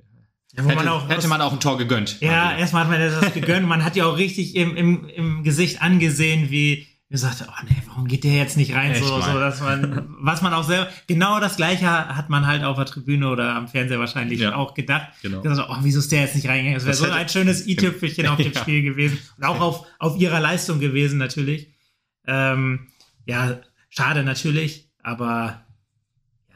ja, hätte, man auch, hätte man auch ein Tor gegönnt. Ja, erstmal hat man das [LAUGHS] gegönnt. Man hat ja auch richtig im, im, im Gesicht angesehen, wie gesagt, oh nee, warum geht der jetzt nicht rein? so, so, dass man, [LAUGHS] was man auch selber, genau das gleiche hat man halt auf der Tribüne oder am Fernseher wahrscheinlich ja. auch gedacht. Genau. Gesagt, oh, wieso ist der jetzt nicht reingegangen? Das wäre so ein schönes [LAUGHS] i-Tüpfelchen auf dem ja. Spiel gewesen. Und auch auf, auf ihrer Leistung gewesen, natürlich. Ähm, ja, schade natürlich, aber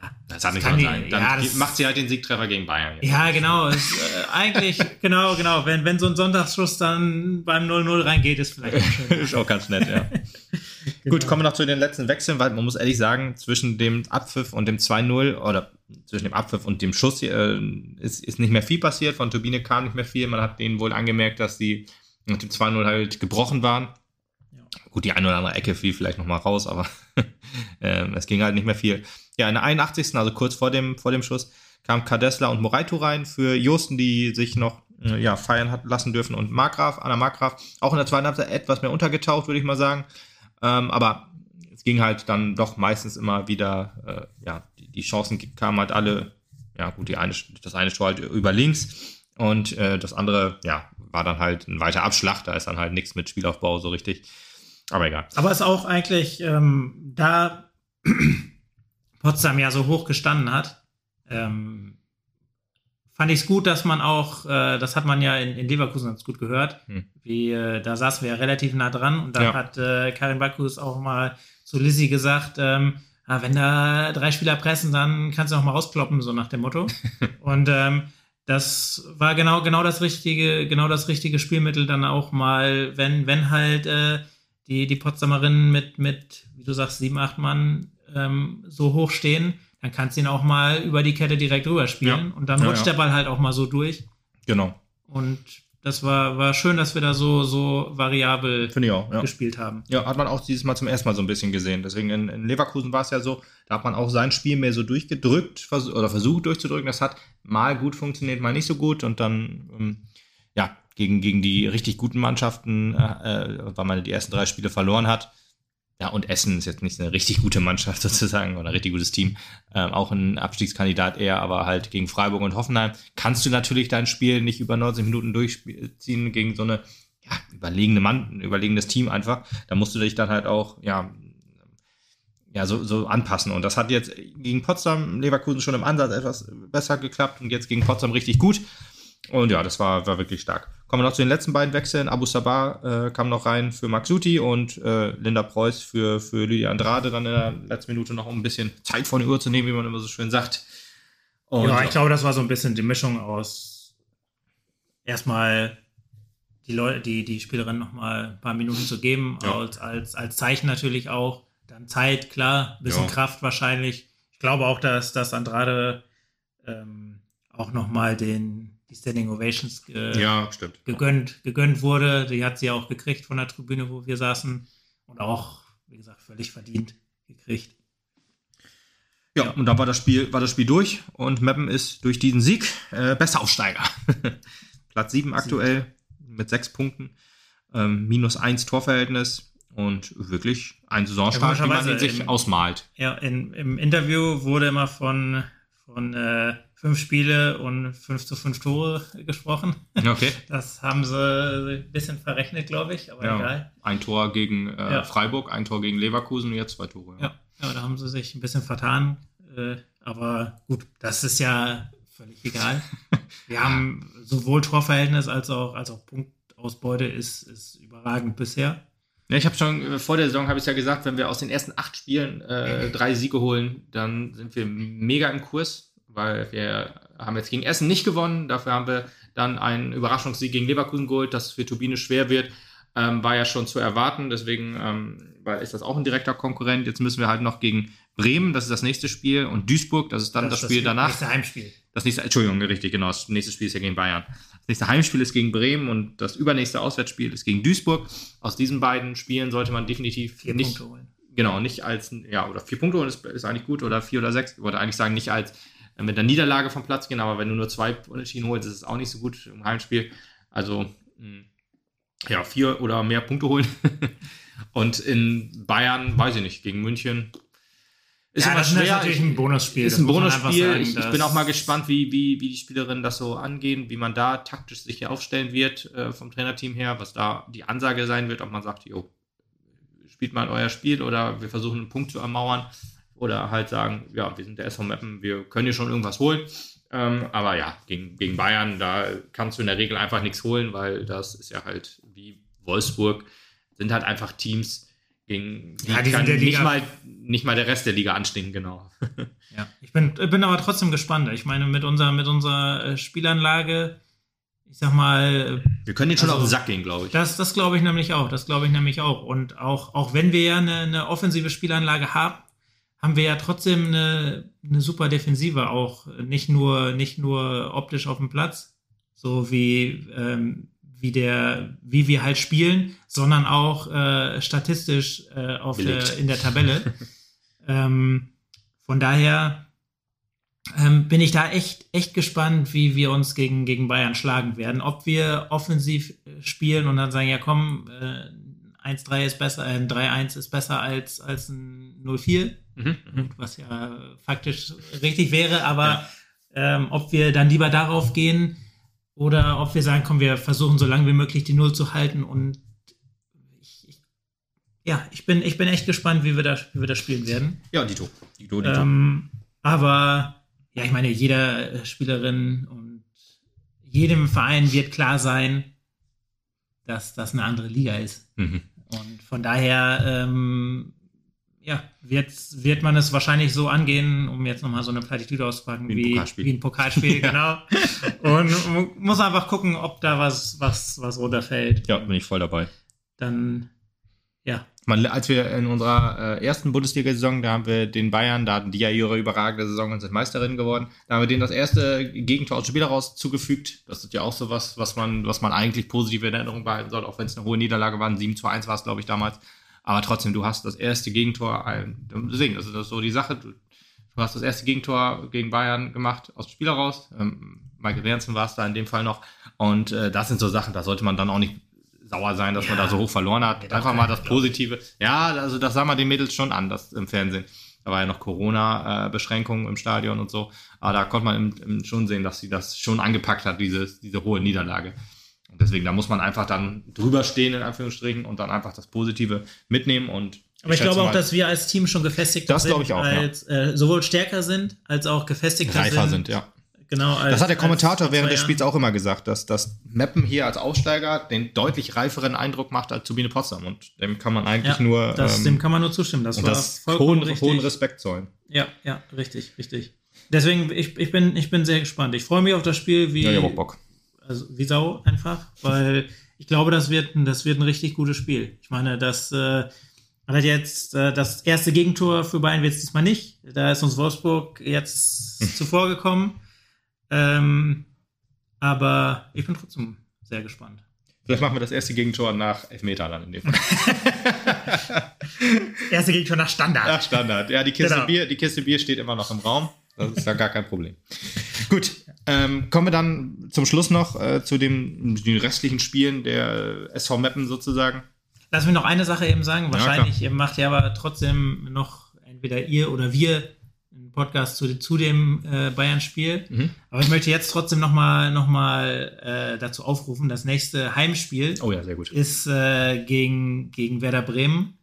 ja, das hat nicht sein. Dann ja, macht sie halt den Siegtreffer gegen Bayern. Jetzt. Ja, genau. Ist, äh, eigentlich, [LAUGHS] genau, genau. Wenn, wenn so ein Sonntagsschuss dann beim 0-0 reingeht, ist vielleicht auch schön. [LAUGHS] ist auch ganz nett, ja. [LAUGHS] genau. Gut, kommen wir noch zu den letzten Wechseln, weil man muss ehrlich sagen, zwischen dem Abpfiff und dem 2-0 oder zwischen dem Abpfiff und dem Schuss äh, ist, ist nicht mehr viel passiert. Von Turbine kam nicht mehr viel. Man hat denen wohl angemerkt, dass sie nach dem 2-0 halt gebrochen waren. Gut, die eine oder andere Ecke fiel vielleicht nochmal raus, aber [LAUGHS] äh, es ging halt nicht mehr viel. Ja, in der 81. also kurz vor dem, vor dem Schuss, kam Kadesla und Moraito rein für Josten, die sich noch äh, ja, feiern hat lassen dürfen und Markgraf, Anna Markgraf, auch in der zweiten Halbzeit etwas mehr untergetaucht, würde ich mal sagen. Ähm, aber es ging halt dann doch meistens immer wieder, äh, ja, die, die, Chancen kamen halt alle, ja gut, die eine, das eine Tor halt über links und äh, das andere, ja, war dann halt ein weiter Abschlag, da ist dann halt nichts mit Spielaufbau so richtig. Aber egal. Aber es ist auch eigentlich ähm, da [CLEARS THROAT] Potsdam ja so hoch gestanden hat, ähm, fand ich es gut, dass man auch, äh, das hat man ja in, in Leverkusen ganz gut gehört, hm. wie äh, da saßen wir ja relativ nah dran und da ja. hat äh, Karin Bakus auch mal zu Lizzie gesagt, ähm, ah, wenn da drei Spieler pressen, dann kannst du auch mal rauskloppen, so nach dem Motto. [LAUGHS] und ähm, das war genau genau das richtige genau das richtige Spielmittel dann auch mal, wenn wenn halt äh, die die Potsdamerinnen mit mit wie du sagst sieben acht Mann ähm, so hoch stehen, dann kannst du ihn auch mal über die Kette direkt rüberspielen ja. und dann rutscht ja, der Ball halt auch mal so durch. Genau. Und das war, war schön, dass wir da so, so variabel auch, gespielt haben. Ja, hat man auch dieses Mal zum ersten Mal so ein bisschen gesehen. Deswegen in, in Leverkusen war es ja so, da hat man auch sein Spiel mehr so durchgedrückt vers oder versucht durchzudrücken. Das hat mal gut funktioniert, mal nicht so gut. Und dann, ähm, ja, gegen, gegen die richtig guten Mannschaften, äh, äh weil man die ersten drei Spiele verloren hat, ja, und Essen ist jetzt nicht eine richtig gute Mannschaft [LAUGHS] sozusagen oder ein richtig gutes Team. Ähm, auch ein Abstiegskandidat eher, aber halt gegen Freiburg und Hoffenheim kannst du natürlich dein Spiel nicht über 90 Minuten durchziehen gegen so eine ja, überlegene Mann, ein überlegenes Team einfach. Da musst du dich dann halt auch, ja, ja, so, so anpassen. Und das hat jetzt gegen Potsdam, Leverkusen schon im Ansatz etwas besser geklappt und jetzt gegen Potsdam richtig gut. Und ja, das war, war wirklich stark. Kommen wir noch zu den letzten beiden Wechseln. Abu Sabah äh, kam noch rein für Maxuti und äh, Linda Preuß für, für Lydia Andrade dann in der letzten Minute noch, um ein bisschen Zeit von der Uhr zu nehmen, wie man immer so schön sagt. Und, ja, ich glaube, das war so ein bisschen die Mischung aus erstmal die Leute, die, die Spielerin noch mal ein paar Minuten zu geben, ja. als, als, als Zeichen natürlich auch. Dann Zeit, klar, ein bisschen ja. Kraft wahrscheinlich. Ich glaube auch, dass, dass Andrade ähm, auch noch mal den, die Standing Ovations ge ja, gegönnt, gegönnt wurde. Die hat sie auch gekriegt von der Tribüne, wo wir saßen. Und auch, wie gesagt, völlig verdient gekriegt. Ja, ja. und dann war das Spiel, war das Spiel durch und Meppen ist durch diesen Sieg äh, besser Aufsteiger. [LAUGHS] Platz 7 aktuell mit sechs Punkten, ähm, minus eins Torverhältnis und wirklich ein Saisonstart, wie man ihn sich im, ausmalt. Ja, in, im Interview wurde immer von, von äh, fünf Spiele und fünf zu fünf Tore gesprochen. Okay. [LAUGHS] Das haben sie ein bisschen verrechnet, glaube ich, aber ja, egal. Ein Tor gegen äh, ja. Freiburg, ein Tor gegen Leverkusen und jetzt zwei Tore. Ja, ja, da haben sie sich ein bisschen vertan. Äh, aber gut, das ist ja völlig egal. [LAUGHS] Wir haben sowohl Torverhältnis als auch, als auch Punktausbeute ist, ist überragend bisher. Ja, ich habe schon äh, vor der Saison habe ich ja gesagt, wenn wir aus den ersten acht Spielen äh, [LAUGHS] drei Siege holen, dann sind wir mega im Kurs, weil wir haben jetzt gegen Essen nicht gewonnen. Dafür haben wir dann einen Überraschungssieg gegen Leverkusen geholt, das für Turbine schwer wird. Ähm, war ja schon zu erwarten, deswegen ähm, weil ist das auch ein direkter Konkurrent. Jetzt müssen wir halt noch gegen Bremen, das ist das nächste Spiel, und Duisburg, das ist dann das, das Spiel das danach. Das nächste Heimspiel. Das nächste, Entschuldigung, richtig, genau. Das nächste Spiel ist ja gegen Bayern. Das nächste Heimspiel ist gegen Bremen und das übernächste Auswärtsspiel ist gegen Duisburg. Aus diesen beiden Spielen sollte man definitiv vier nicht, Punkte holen. Genau, nicht als, ja, oder vier Punkte holen ist, ist eigentlich gut, oder vier oder sechs. Ich wollte eigentlich sagen, nicht als mit der Niederlage vom Platz gehen, aber wenn du nur zwei Unentschieden holst, ist es auch nicht so gut im Heimspiel. Also, hm, ja, vier oder mehr Punkte holen. [LAUGHS] und in Bayern, weiß ich nicht, gegen München ist ja, das schwer. ist natürlich ein Bonusspiel. Ist ein Bonusspiel. Ich, bin auch mal gespannt, wie, wie, wie die Spielerinnen das so angehen, wie man da taktisch sich hier aufstellen wird äh, vom Trainerteam her, was da die Ansage sein wird, ob man sagt, jo, spielt mal euer Spiel oder wir versuchen einen Punkt zu ermauern oder halt sagen, ja, wir sind der SV Meppen, wir können hier schon irgendwas holen. Ähm, aber ja, gegen, gegen Bayern, da kannst du in der Regel einfach nichts holen, weil das ist ja halt wie Wolfsburg, sind halt einfach Teams, gegen die ja, die kann nicht, mal, nicht mal der Rest der Liga anstinken, genau. [LAUGHS] ja, ich bin, bin aber trotzdem gespannt. Ich meine, mit unserer, mit unserer äh, Spielanlage, ich sag mal. Wir können den schon also, auf den Sack gehen, glaube ich. Das, das glaube ich nämlich auch. Das glaube ich nämlich auch. Und auch, auch wenn wir ja eine, eine offensive Spielanlage haben, haben wir ja trotzdem eine, eine super Defensive auch. Nicht nur, nicht nur optisch auf dem Platz, so wie ähm, wie der, wie wir halt spielen, sondern auch äh, statistisch äh, auf der, in der Tabelle. [LAUGHS] ähm, von daher ähm, bin ich da echt, echt gespannt, wie wir uns gegen, gegen Bayern schlagen werden. Ob wir offensiv äh, spielen und dann sagen, ja komm, äh, 1-3 ist besser, äh, 3-1 ist besser als, als ein 0-4, mhm, mhm. was ja faktisch richtig wäre, aber ja. ähm, ob wir dann lieber darauf gehen, oder ob wir sagen, komm, wir versuchen so lange wie möglich die Null zu halten und ich, ich, ja, ich bin, ich bin echt gespannt, wie wir das, wie wir das spielen werden. Ja, Dito. Dito, Dito. Ähm, aber ja, ich meine, jeder Spielerin und jedem Verein wird klar sein, dass das eine andere Liga ist. Mhm. Und von daher ähm, ja, wird, wird man es wahrscheinlich so angehen, um jetzt nochmal so eine Plattitüde auszupacken, wie, wie, ein wie ein Pokalspiel, [LAUGHS] genau. Und muss einfach gucken, ob da was, was, was runterfällt. Ja, bin ich voll dabei. Dann, ja. Man, als wir in unserer äh, ersten Bundesliga-Saison, da haben wir den Bayern, da hatten die ja ihre überragende Saison und sind Meisterinnen geworden, da haben wir denen das erste Gegentor aus dem Spiel heraus zugefügt. Das ist ja auch so was, was man, was man eigentlich positiv in Erinnerung behalten soll, auch wenn es eine hohe Niederlage war. 7 zu 1 war es, glaube ich, damals. Aber trotzdem, du hast das erste Gegentor, deswegen, das ist so die Sache. Du, du, hast das erste Gegentor gegen Bayern gemacht aus dem Spiel heraus. Ähm, Michael Wernsen war es da in dem Fall noch. Und äh, das sind so Sachen, da sollte man dann auch nicht sauer sein, dass ja, man da so hoch verloren hat. Einfach mal das Positive. Ja, also das sah man den Mädels schon an, das im Fernsehen. Da war ja noch Corona-Beschränkungen im Stadion und so. Aber da konnte man schon sehen, dass sie das schon angepackt hat, diese, diese hohe Niederlage. Deswegen, da muss man einfach dann drüber stehen, in Anführungsstrichen, und dann einfach das Positive mitnehmen und aber ich, ich glaube auch, dass wir als Team schon gefestigt das sind, ich auch, als, ja. äh, sowohl stärker sind, als auch gefestigter Reifer sind. sind ja. Genau. Als, das hat der Kommentator während des Spiels auch immer gesagt, dass das Meppen hier als Aussteiger den deutlich reiferen Eindruck macht als Turbine Potsdam. Und dem kann man eigentlich ja, nur. Das, ähm, dem kann man nur zustimmen. Das war das hohen, hohen Respekt zollen. Ja, ja, richtig, richtig. Deswegen, ich, ich, bin, ich bin sehr gespannt. Ich freue mich auf das Spiel, wie, ja, ich hab Bock also wie Sau einfach, weil ich glaube, das wird, das wird ein richtig gutes Spiel. Ich meine, das äh, hat jetzt äh, das erste Gegentor für Bayern wird es diesmal nicht. Da ist uns Wolfsburg jetzt zuvor gekommen. Ähm, aber ich bin trotzdem sehr gespannt. Vielleicht machen wir das erste Gegentor nach Elfmeter dann in dem Fall. [LAUGHS] erste Gegentor nach Standard. Nach Standard. Ja, die Kiste, genau. Bier, die Kiste Bier steht immer noch im Raum. Das ist ja gar kein Problem. Gut, ähm, kommen wir dann zum Schluss noch äh, zu dem, den restlichen Spielen der SV Meppen sozusagen. Lass mich noch eine Sache eben sagen. Wahrscheinlich ja, macht ja aber trotzdem noch entweder ihr oder wir einen Podcast zu, zu dem äh, Bayern-Spiel. Mhm. Aber ich möchte jetzt trotzdem nochmal noch mal, äh, dazu aufrufen, das nächste Heimspiel oh ja, ist äh, gegen, gegen Werder Bremen.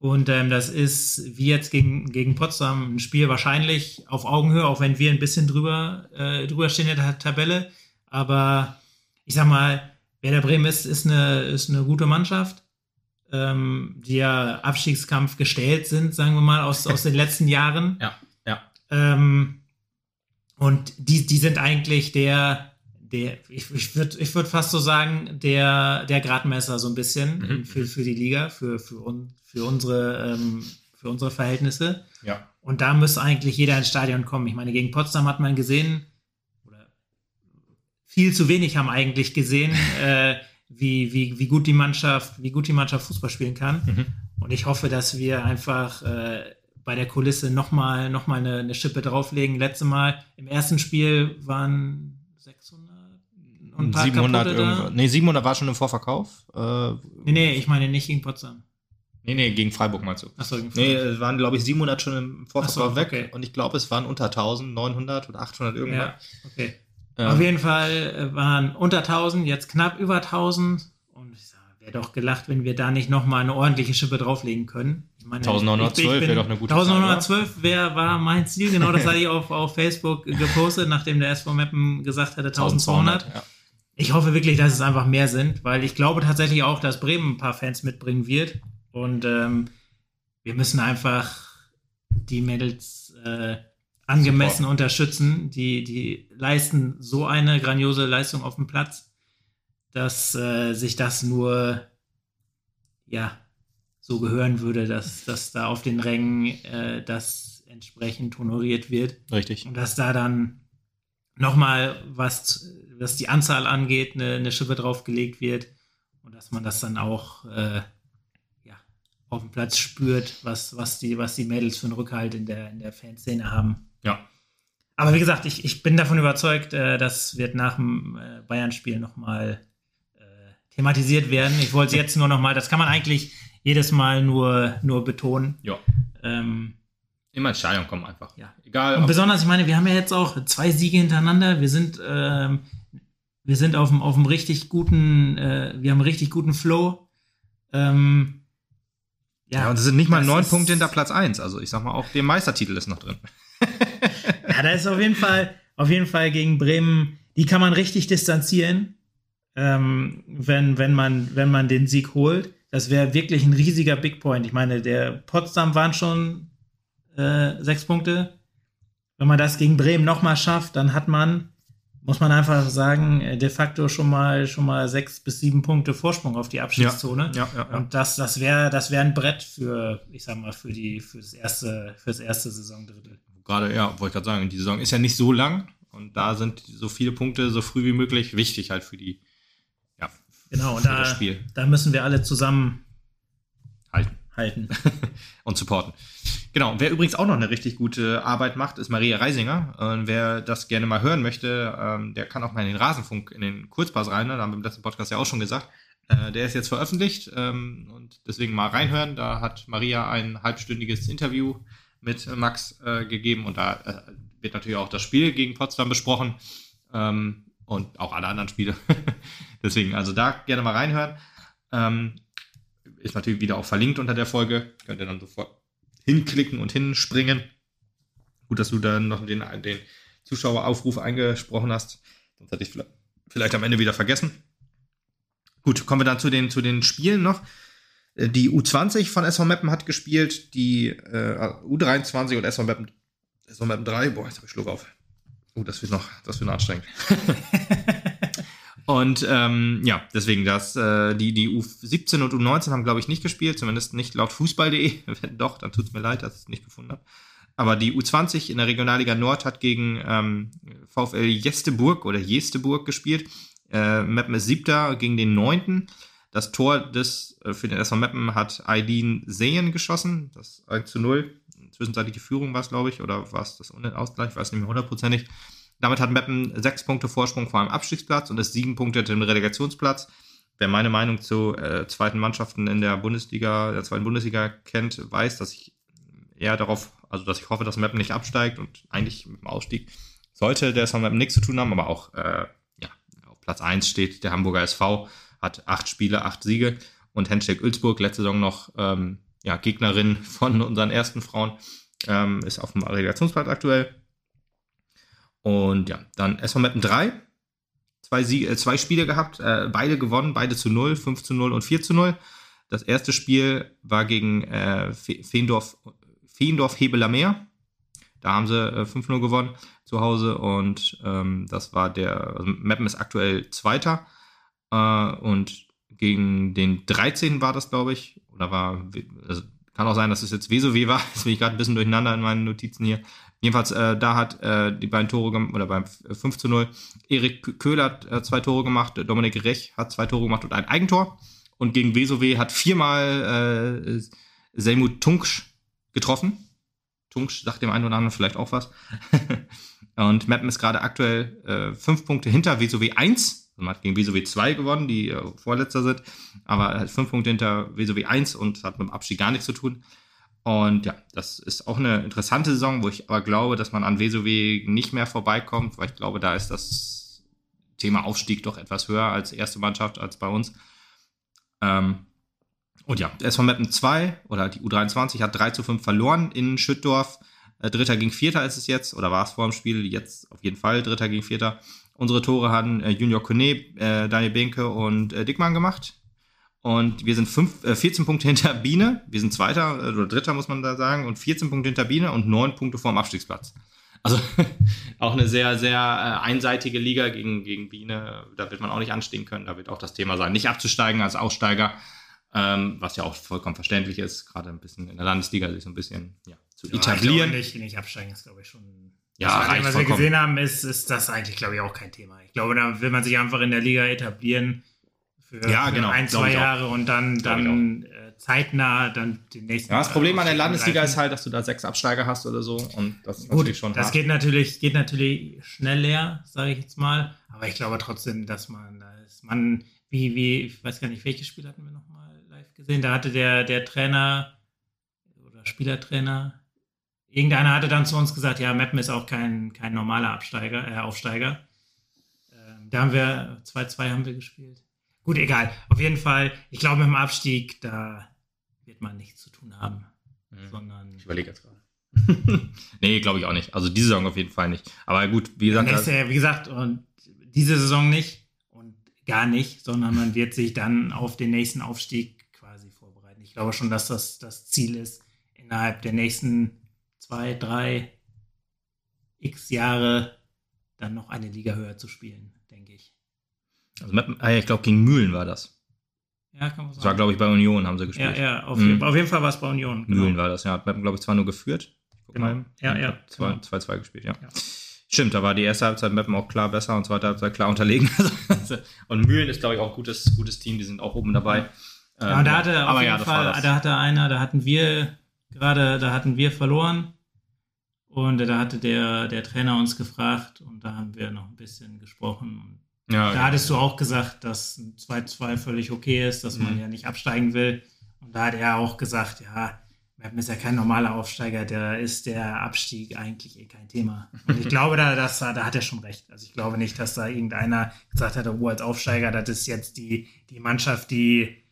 Und ähm, das ist wie jetzt gegen, gegen Potsdam ein Spiel wahrscheinlich auf Augenhöhe, auch wenn wir ein bisschen drüber, äh, drüber stehen in der Tabelle. Aber ich sag mal, Werder Bremen ist, ist, eine, ist eine gute Mannschaft ähm, die ja Abstiegskampf gestellt sind, sagen wir mal, aus, aus den [LAUGHS] letzten Jahren. Ja, ja. Ähm, und die, die sind eigentlich der, der ich, ich würde ich würd fast so sagen, der, der Gradmesser so ein bisschen mhm. für, für die Liga, für, für, un, für, unsere, ähm, für unsere Verhältnisse. Ja. Und da muss eigentlich jeder ins Stadion kommen. Ich meine, gegen Potsdam hat man gesehen, oder viel zu wenig haben eigentlich gesehen, [LAUGHS] äh, wie, wie, wie gut die Mannschaft, wie gut die Mannschaft Fußball spielen kann. Mhm. Und ich hoffe, dass wir einfach äh, bei der Kulisse nochmal noch mal eine, eine Schippe drauflegen. Letztes Mal im ersten Spiel waren 600 und ein paar 700 irgendwo. Nee, 700 war schon im Vorverkauf. Äh, nee, nee, ich meine nicht gegen Potsdam. Nee, nee, gegen Freiburg meinst du? Achso, gegen Freiburg. Nee, es waren, glaube ich, 700 schon im Vorverkauf so, weg. Okay. Und ich glaube, es waren unter 1000, 900 oder 800 irgendwas. Ja, okay. Ja. Auf jeden Fall äh, waren unter 1000, jetzt knapp über 1000. Und ich wäre doch gelacht, wenn wir da nicht nochmal eine ordentliche Schippe drauflegen können. Ich meine, 1912 wäre doch eine gute 1912 wär, war mein Ziel, genau das [LAUGHS] hatte ich auf, auf Facebook gepostet, nachdem der SV Meppen gesagt hatte 1200. 1200 ja. Ich hoffe wirklich, dass es einfach mehr sind, weil ich glaube tatsächlich auch, dass Bremen ein paar Fans mitbringen wird. Und ähm, wir müssen einfach die Mädels äh, angemessen Super. unterstützen. Die, die leisten so eine grandiose Leistung auf dem Platz, dass äh, sich das nur ja so gehören würde, dass, dass da auf den Rängen äh, das entsprechend honoriert wird. Richtig. Und dass da dann nochmal, was, was die Anzahl angeht, eine, eine Schippe draufgelegt wird und dass man das dann auch äh, ja, auf dem Platz spürt, was, was, die, was die Mädels für einen Rückhalt in der, in der Fanszene haben. Ja. Aber wie gesagt, ich, ich bin davon überzeugt, äh, das wird nach dem äh, Bayern-Spiel nochmal äh, thematisiert werden. Ich wollte es jetzt nur nochmal, das kann man eigentlich jedes Mal nur, nur betonen. Ja. Ähm, Immer ins Stadion kommen einfach. Ja. Egal. Und besonders, ich meine, wir haben ja jetzt auch zwei Siege hintereinander. Wir sind, ähm, wir sind auf dem, auf dem richtig guten, äh, wir haben einen richtig guten Flow. Ähm, ja, ja, und es sind nicht mal neun Punkte hinter Platz 1. Also ich sag mal, auch der Meistertitel ist noch drin. [LAUGHS] ja, da ist auf jeden Fall, auf jeden Fall gegen Bremen, die kann man richtig distanzieren, ähm, wenn, wenn, man, wenn man den Sieg holt. Das wäre wirklich ein riesiger Big Point. Ich meine, der Potsdam waren schon äh, sechs Punkte. Wenn man das gegen Bremen nochmal schafft, dann hat man, muss man einfach sagen, äh, de facto schon mal, schon mal sechs bis sieben Punkte Vorsprung auf die Abschiedszone. Ja, ja, ja, Und das, das wäre das wär ein Brett für, ich sag mal, für, die, für, das, erste, für das erste Saisondrittel gerade, ja, wollte ich gerade sagen, die Saison ist ja nicht so lang und da sind so viele Punkte so früh wie möglich wichtig halt für die, ja, genau, und da, das Spiel. Da müssen wir alle zusammen halten. Halten. [LAUGHS] und supporten. Genau, wer übrigens auch noch eine richtig gute Arbeit macht, ist Maria Reisinger. Und wer das gerne mal hören möchte, ähm, der kann auch mal in den Rasenfunk, in den Kurzpass rein, ne? da haben wir im letzten Podcast ja auch schon gesagt. Äh, der ist jetzt veröffentlicht ähm, und deswegen mal reinhören. Da hat Maria ein halbstündiges Interview mit Max äh, gegeben und da äh, wird natürlich auch das Spiel gegen Potsdam besprochen ähm, und auch alle anderen Spiele. [LAUGHS] Deswegen, also da gerne mal reinhören. Ähm, ist natürlich wieder auch verlinkt unter der Folge. Könnt ihr dann sofort hinklicken und hinspringen. Gut, dass du dann noch den, den Zuschaueraufruf eingesprochen hast. Sonst hätte ich vielleicht, am Ende wieder vergessen. Gut, kommen wir dann zu den, zu den Spielen noch. Äh, die U20 von SV Meppen hat gespielt, die äh, U23 und SV Meppen, SV Meppen 3. Boah, jetzt habe ich Schluck auf. Oh, das wird noch, das wird noch anstrengend. [LAUGHS] Und ähm, ja, deswegen, das, äh, die, die U17 und U19 haben, glaube ich, nicht gespielt, zumindest nicht laut Fußball.de. [LAUGHS] Wenn doch, dann tut es mir leid, dass ich es nicht gefunden habe. Aber die U20 in der Regionalliga Nord hat gegen ähm, VfL Jesteburg oder Jesteburg gespielt. Äh, Meppen ist siebter gegen den neunten. Das Tor des, äh, für den SV Meppen hat Eileen Sehen geschossen. Das 1 zu 0. Zwischenzeitliche Führung war es, glaube ich, oder war es das Ausgleich, ich weiß nicht mehr hundertprozentig. Damit hat Meppen sechs Punkte Vorsprung vor einem Abstiegsplatz und ist sieben Punkte dem Relegationsplatz. Wer meine Meinung zu äh, zweiten Mannschaften in der Bundesliga, der zweiten Bundesliga kennt, weiß, dass ich eher darauf also, dass ich hoffe, dass Mappen nicht absteigt und eigentlich mit dem Ausstieg sollte der SV Mappen nichts zu tun haben, aber auch, äh, ja, auf Platz 1 steht der Hamburger SV, hat acht Spiele, acht Siege und Henschek Ulzburg, letzte Saison noch, ähm, ja, Gegnerin von unseren ersten Frauen, ähm, ist auf dem Relegationsplatz aktuell. Und ja, dann SV Mappen 3, zwei, Siege, äh, zwei Spiele gehabt, äh, beide gewonnen, beide zu 0, 5 zu 0 und 4 zu 0. Das erste Spiel war gegen äh, Feendorf Feendorf-Hebeler Meer. Da haben sie äh, 5-0 gewonnen zu Hause und ähm, das war der, also Meppen ist aktuell Zweiter äh, und gegen den 13. war das, glaube ich, oder war, also kann auch sein, dass es jetzt WSOW war, jetzt bin ich gerade ein bisschen durcheinander in meinen Notizen hier. Jedenfalls, äh, da hat äh, die beiden Tore gemacht, oder beim 5 zu 0, Erik Köhler hat äh, zwei Tore gemacht, Dominik Rech hat zwei Tore gemacht und ein Eigentor. Und gegen WSOW hat viermal äh, Selmut Tunksch getroffen. Tunks sagt dem einen oder anderen vielleicht auch was. [LAUGHS] und Meppen ist gerade aktuell äh, fünf Punkte hinter WSOW 1. Also man hat gegen WSOW 2 gewonnen, die äh, Vorletzter sind, aber hat fünf Punkte hinter WSOW 1 und hat mit dem Abstieg gar nichts zu tun. Und ja, das ist auch eine interessante Saison, wo ich aber glaube, dass man an WSOW nicht mehr vorbeikommt, weil ich glaube, da ist das Thema Aufstieg doch etwas höher als erste Mannschaft als bei uns. Ähm, und ja, SV Meppen 2 oder die U23 hat 3 zu 5 verloren in Schüttdorf. Äh, Dritter gegen Vierter ist es jetzt, oder war es vor dem Spiel, jetzt auf jeden Fall Dritter gegen Vierter. Unsere Tore haben äh, Junior Kone, äh, Daniel Benke und äh, Dickmann gemacht. Und wir sind fünf, äh, 14 Punkte hinter Biene. Wir sind Zweiter äh, oder Dritter, muss man da sagen. Und 14 Punkte hinter Biene und 9 Punkte vor dem Abstiegsplatz. Also [LAUGHS] auch eine sehr, sehr äh, einseitige Liga gegen, gegen Biene. Da wird man auch nicht anstehen können. Da wird auch das Thema sein, nicht abzusteigen als Aussteiger ähm, was ja auch vollkommen verständlich ist, gerade ein bisschen in der Landesliga sich so ein bisschen ja, zu ja, etablieren. Nicht, nicht absteigen ist, glaube ich, schon. Ja, also, was wir gesehen haben, ist, ist das eigentlich, glaube ich, auch kein Thema. Ich glaube, da will man sich einfach in der Liga etablieren für, ja, für genau, ein, zwei Jahre und dann, dann äh, zeitnah dann den nächsten. Ja, das Problem an der Landesliga ist halt, dass du da sechs Absteiger hast oder so und das ist Gut, natürlich schon. Das hart. geht natürlich, geht natürlich schnell leer, sage ich jetzt mal. Aber ich glaube trotzdem, dass man da ist. Man, wie, wie, ich weiß gar nicht, welches Spiel hatten wir nochmal? gesehen, da hatte der, der Trainer oder Spielertrainer, irgendeiner hatte dann zu uns gesagt, ja, Meppen ist auch kein, kein normaler Absteiger, äh, Aufsteiger. Ähm, da haben wir, 2-2 haben wir gespielt. Gut, egal. Auf jeden Fall, ich glaube, mit dem Abstieg, da wird man nichts zu tun haben. Mhm. Sondern ich überlege jetzt gerade. [LAUGHS] nee, glaube ich auch nicht. Also diese Saison auf jeden Fall nicht. Aber gut, wie gesagt. Nächste, wie gesagt, und diese Saison nicht und gar nicht, sondern man wird sich dann auf den nächsten Aufstieg glaube schon, dass das das Ziel ist, innerhalb der nächsten zwei, drei x Jahre dann noch eine Liga höher zu spielen, ich. Also ah ich glaube, gegen Mühlen war das. Ja, kann man sagen. Das war, glaube ich, bei Union haben sie gespielt. Ja, ja, auf, mhm. jeden, auf jeden Fall war es bei Union. Genau. Mühlen war das, ja. Hat Meppen, glaube ich, zwar nur geführt. Genau. Ja, ja. 2-2 genau. gespielt, ja. ja. Stimmt, da war die erste Halbzeit Meppen auch klar besser und zweite Halbzeit klar unterlegen. [LAUGHS] und Mühlen ist, glaube ich, auch ein gutes, gutes Team. Die sind auch oben dabei. Ja, und da hatte auf jeden ja, Fall, da hatte einer, da hatten wir gerade, da hatten wir verloren. Und da hatte der, der Trainer uns gefragt und da haben wir noch ein bisschen gesprochen. Ja, da hattest du auch gesagt, dass ein 2-2 völlig okay ist, dass mhm. man ja nicht absteigen will. Und da hat er auch gesagt, ja, Meppen ist ja kein normaler Aufsteiger, da ist der Abstieg eigentlich eh kein Thema. Und ich [LAUGHS] glaube, da, das, da hat er schon recht. Also ich glaube nicht, dass da irgendeiner gesagt hat, oh, als Aufsteiger, das ist jetzt die, die Mannschaft, die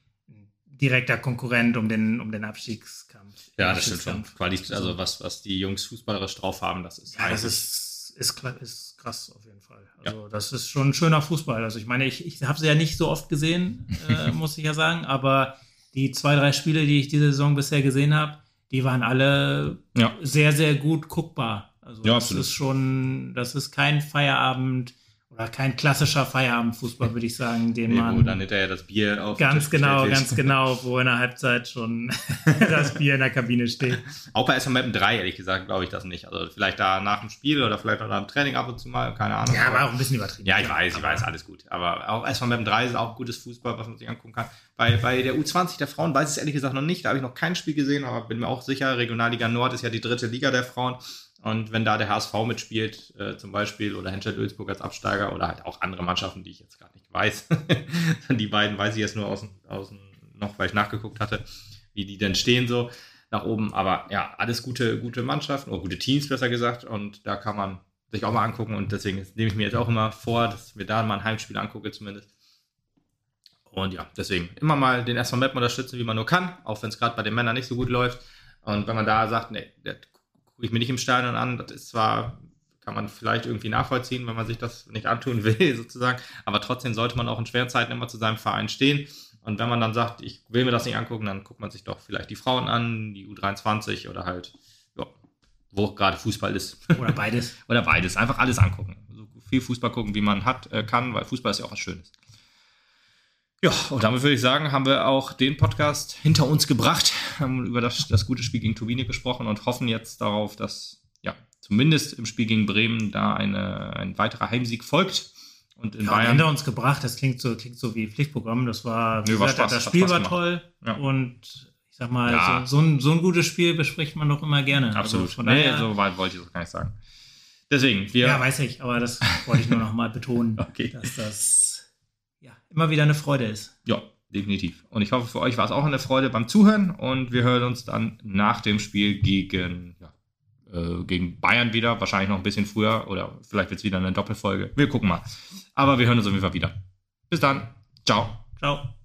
direkter Konkurrent um den, um den Abstiegskampf. Ja, das stimmt schon. Quali also was, was die Jungs fußballerisch drauf haben, das ist. Ja, das ist, ist, ist krass auf jeden Fall. Also ja. das ist schon ein schöner Fußball. Also ich meine, ich, ich habe sie ja nicht so oft gesehen, äh, [LAUGHS] muss ich ja sagen, aber die zwei, drei Spiele, die ich diese Saison bisher gesehen habe, die waren alle ja. sehr, sehr gut guckbar. Also ja, das absolut. ist schon, das ist kein Feierabend oder kein klassischer Feierabendfußball, würde ich sagen, den Nee, man wo dann hinterher das Bier auf ganz genau, ganz genau, wo in der Halbzeit schon [LAUGHS] das Bier in der Kabine steht. Auch bei Mappen 3, ehrlich gesagt, glaube ich das nicht. Also vielleicht da nach dem Spiel oder vielleicht auch nach dem Training ab und zu mal, keine Ahnung. Ja, aber auch ein bisschen übertrieben. Ja, ich weiß, ich weiß, alles gut. Aber auch Mappen 3 ist auch gutes Fußball, was man sich angucken kann. Bei, bei der U20 der Frauen weiß ich es ehrlich gesagt noch nicht. Da habe ich noch kein Spiel gesehen, aber bin mir auch sicher, Regionalliga Nord ist ja die dritte Liga der Frauen. Und wenn da der HSV mitspielt, äh, zum Beispiel, oder Henschel Ölsburg als Absteiger oder halt auch andere Mannschaften, die ich jetzt gar nicht weiß. [LAUGHS] die beiden weiß ich jetzt nur aus, aus noch, weil ich nachgeguckt hatte, wie die denn stehen so nach oben. Aber ja, alles gute, gute Mannschaften oder gute Teams, besser gesagt. Und da kann man sich auch mal angucken. Und deswegen nehme ich mir jetzt auch immer vor, dass ich mir da mal ein Heimspiel angucke, zumindest. Und ja, deswegen immer mal den SV Meppen unterstützen, wie man nur kann, auch wenn es gerade bei den Männern nicht so gut läuft. Und wenn man da sagt, nee, das gucke ich mir nicht im Stadion an, das ist zwar, kann man vielleicht irgendwie nachvollziehen, wenn man sich das nicht antun will, [LAUGHS] sozusagen, aber trotzdem sollte man auch in schweren Zeiten immer zu seinem Verein stehen. Und wenn man dann sagt, ich will mir das nicht angucken, dann guckt man sich doch vielleicht die Frauen an, die U23 oder halt, ja, wo gerade Fußball ist. Oder beides. [LAUGHS] Oder beides. Einfach alles angucken. So viel Fußball gucken, wie man hat, äh, kann, weil Fußball ist ja auch was Schönes. Ja, und damit würde ich sagen, haben wir auch den Podcast hinter uns gebracht, haben über das, das gute Spiel gegen Turbine gesprochen und hoffen jetzt darauf, dass ja zumindest im Spiel gegen Bremen da eine, ein weiterer Heimsieg folgt. Und in Ja, Bayern. hinter uns gebracht, das klingt so, klingt so wie Pflichtprogramm. Das war, Nö, war gesagt, Spaß, das Spiel war toll Ja. und ich sag mal, Ja. so, so, ein, so ein gutes Spiel bespricht man doch immer gerne. Absolut. Also von nee, so weit wollte ich das gar nicht sagen. Deswegen, wir. ja, weiß ich, aber das wollte ich nur noch mal betonen, [LAUGHS] Okay. dass das immer wieder eine Freude ist. Ja, definitiv. Und ich hoffe, für euch war es auch eine Freude beim Zuhören und wir hören uns dann nach dem Spiel gegen, ja, äh, gegen Bayern wieder, wahrscheinlich noch ein bisschen früher oder vielleicht wird es wieder eine Doppelfolge. Wir gucken mal. Aber wir hören uns auf jeden Fall wieder. Bis dann. Ciao. Ciao.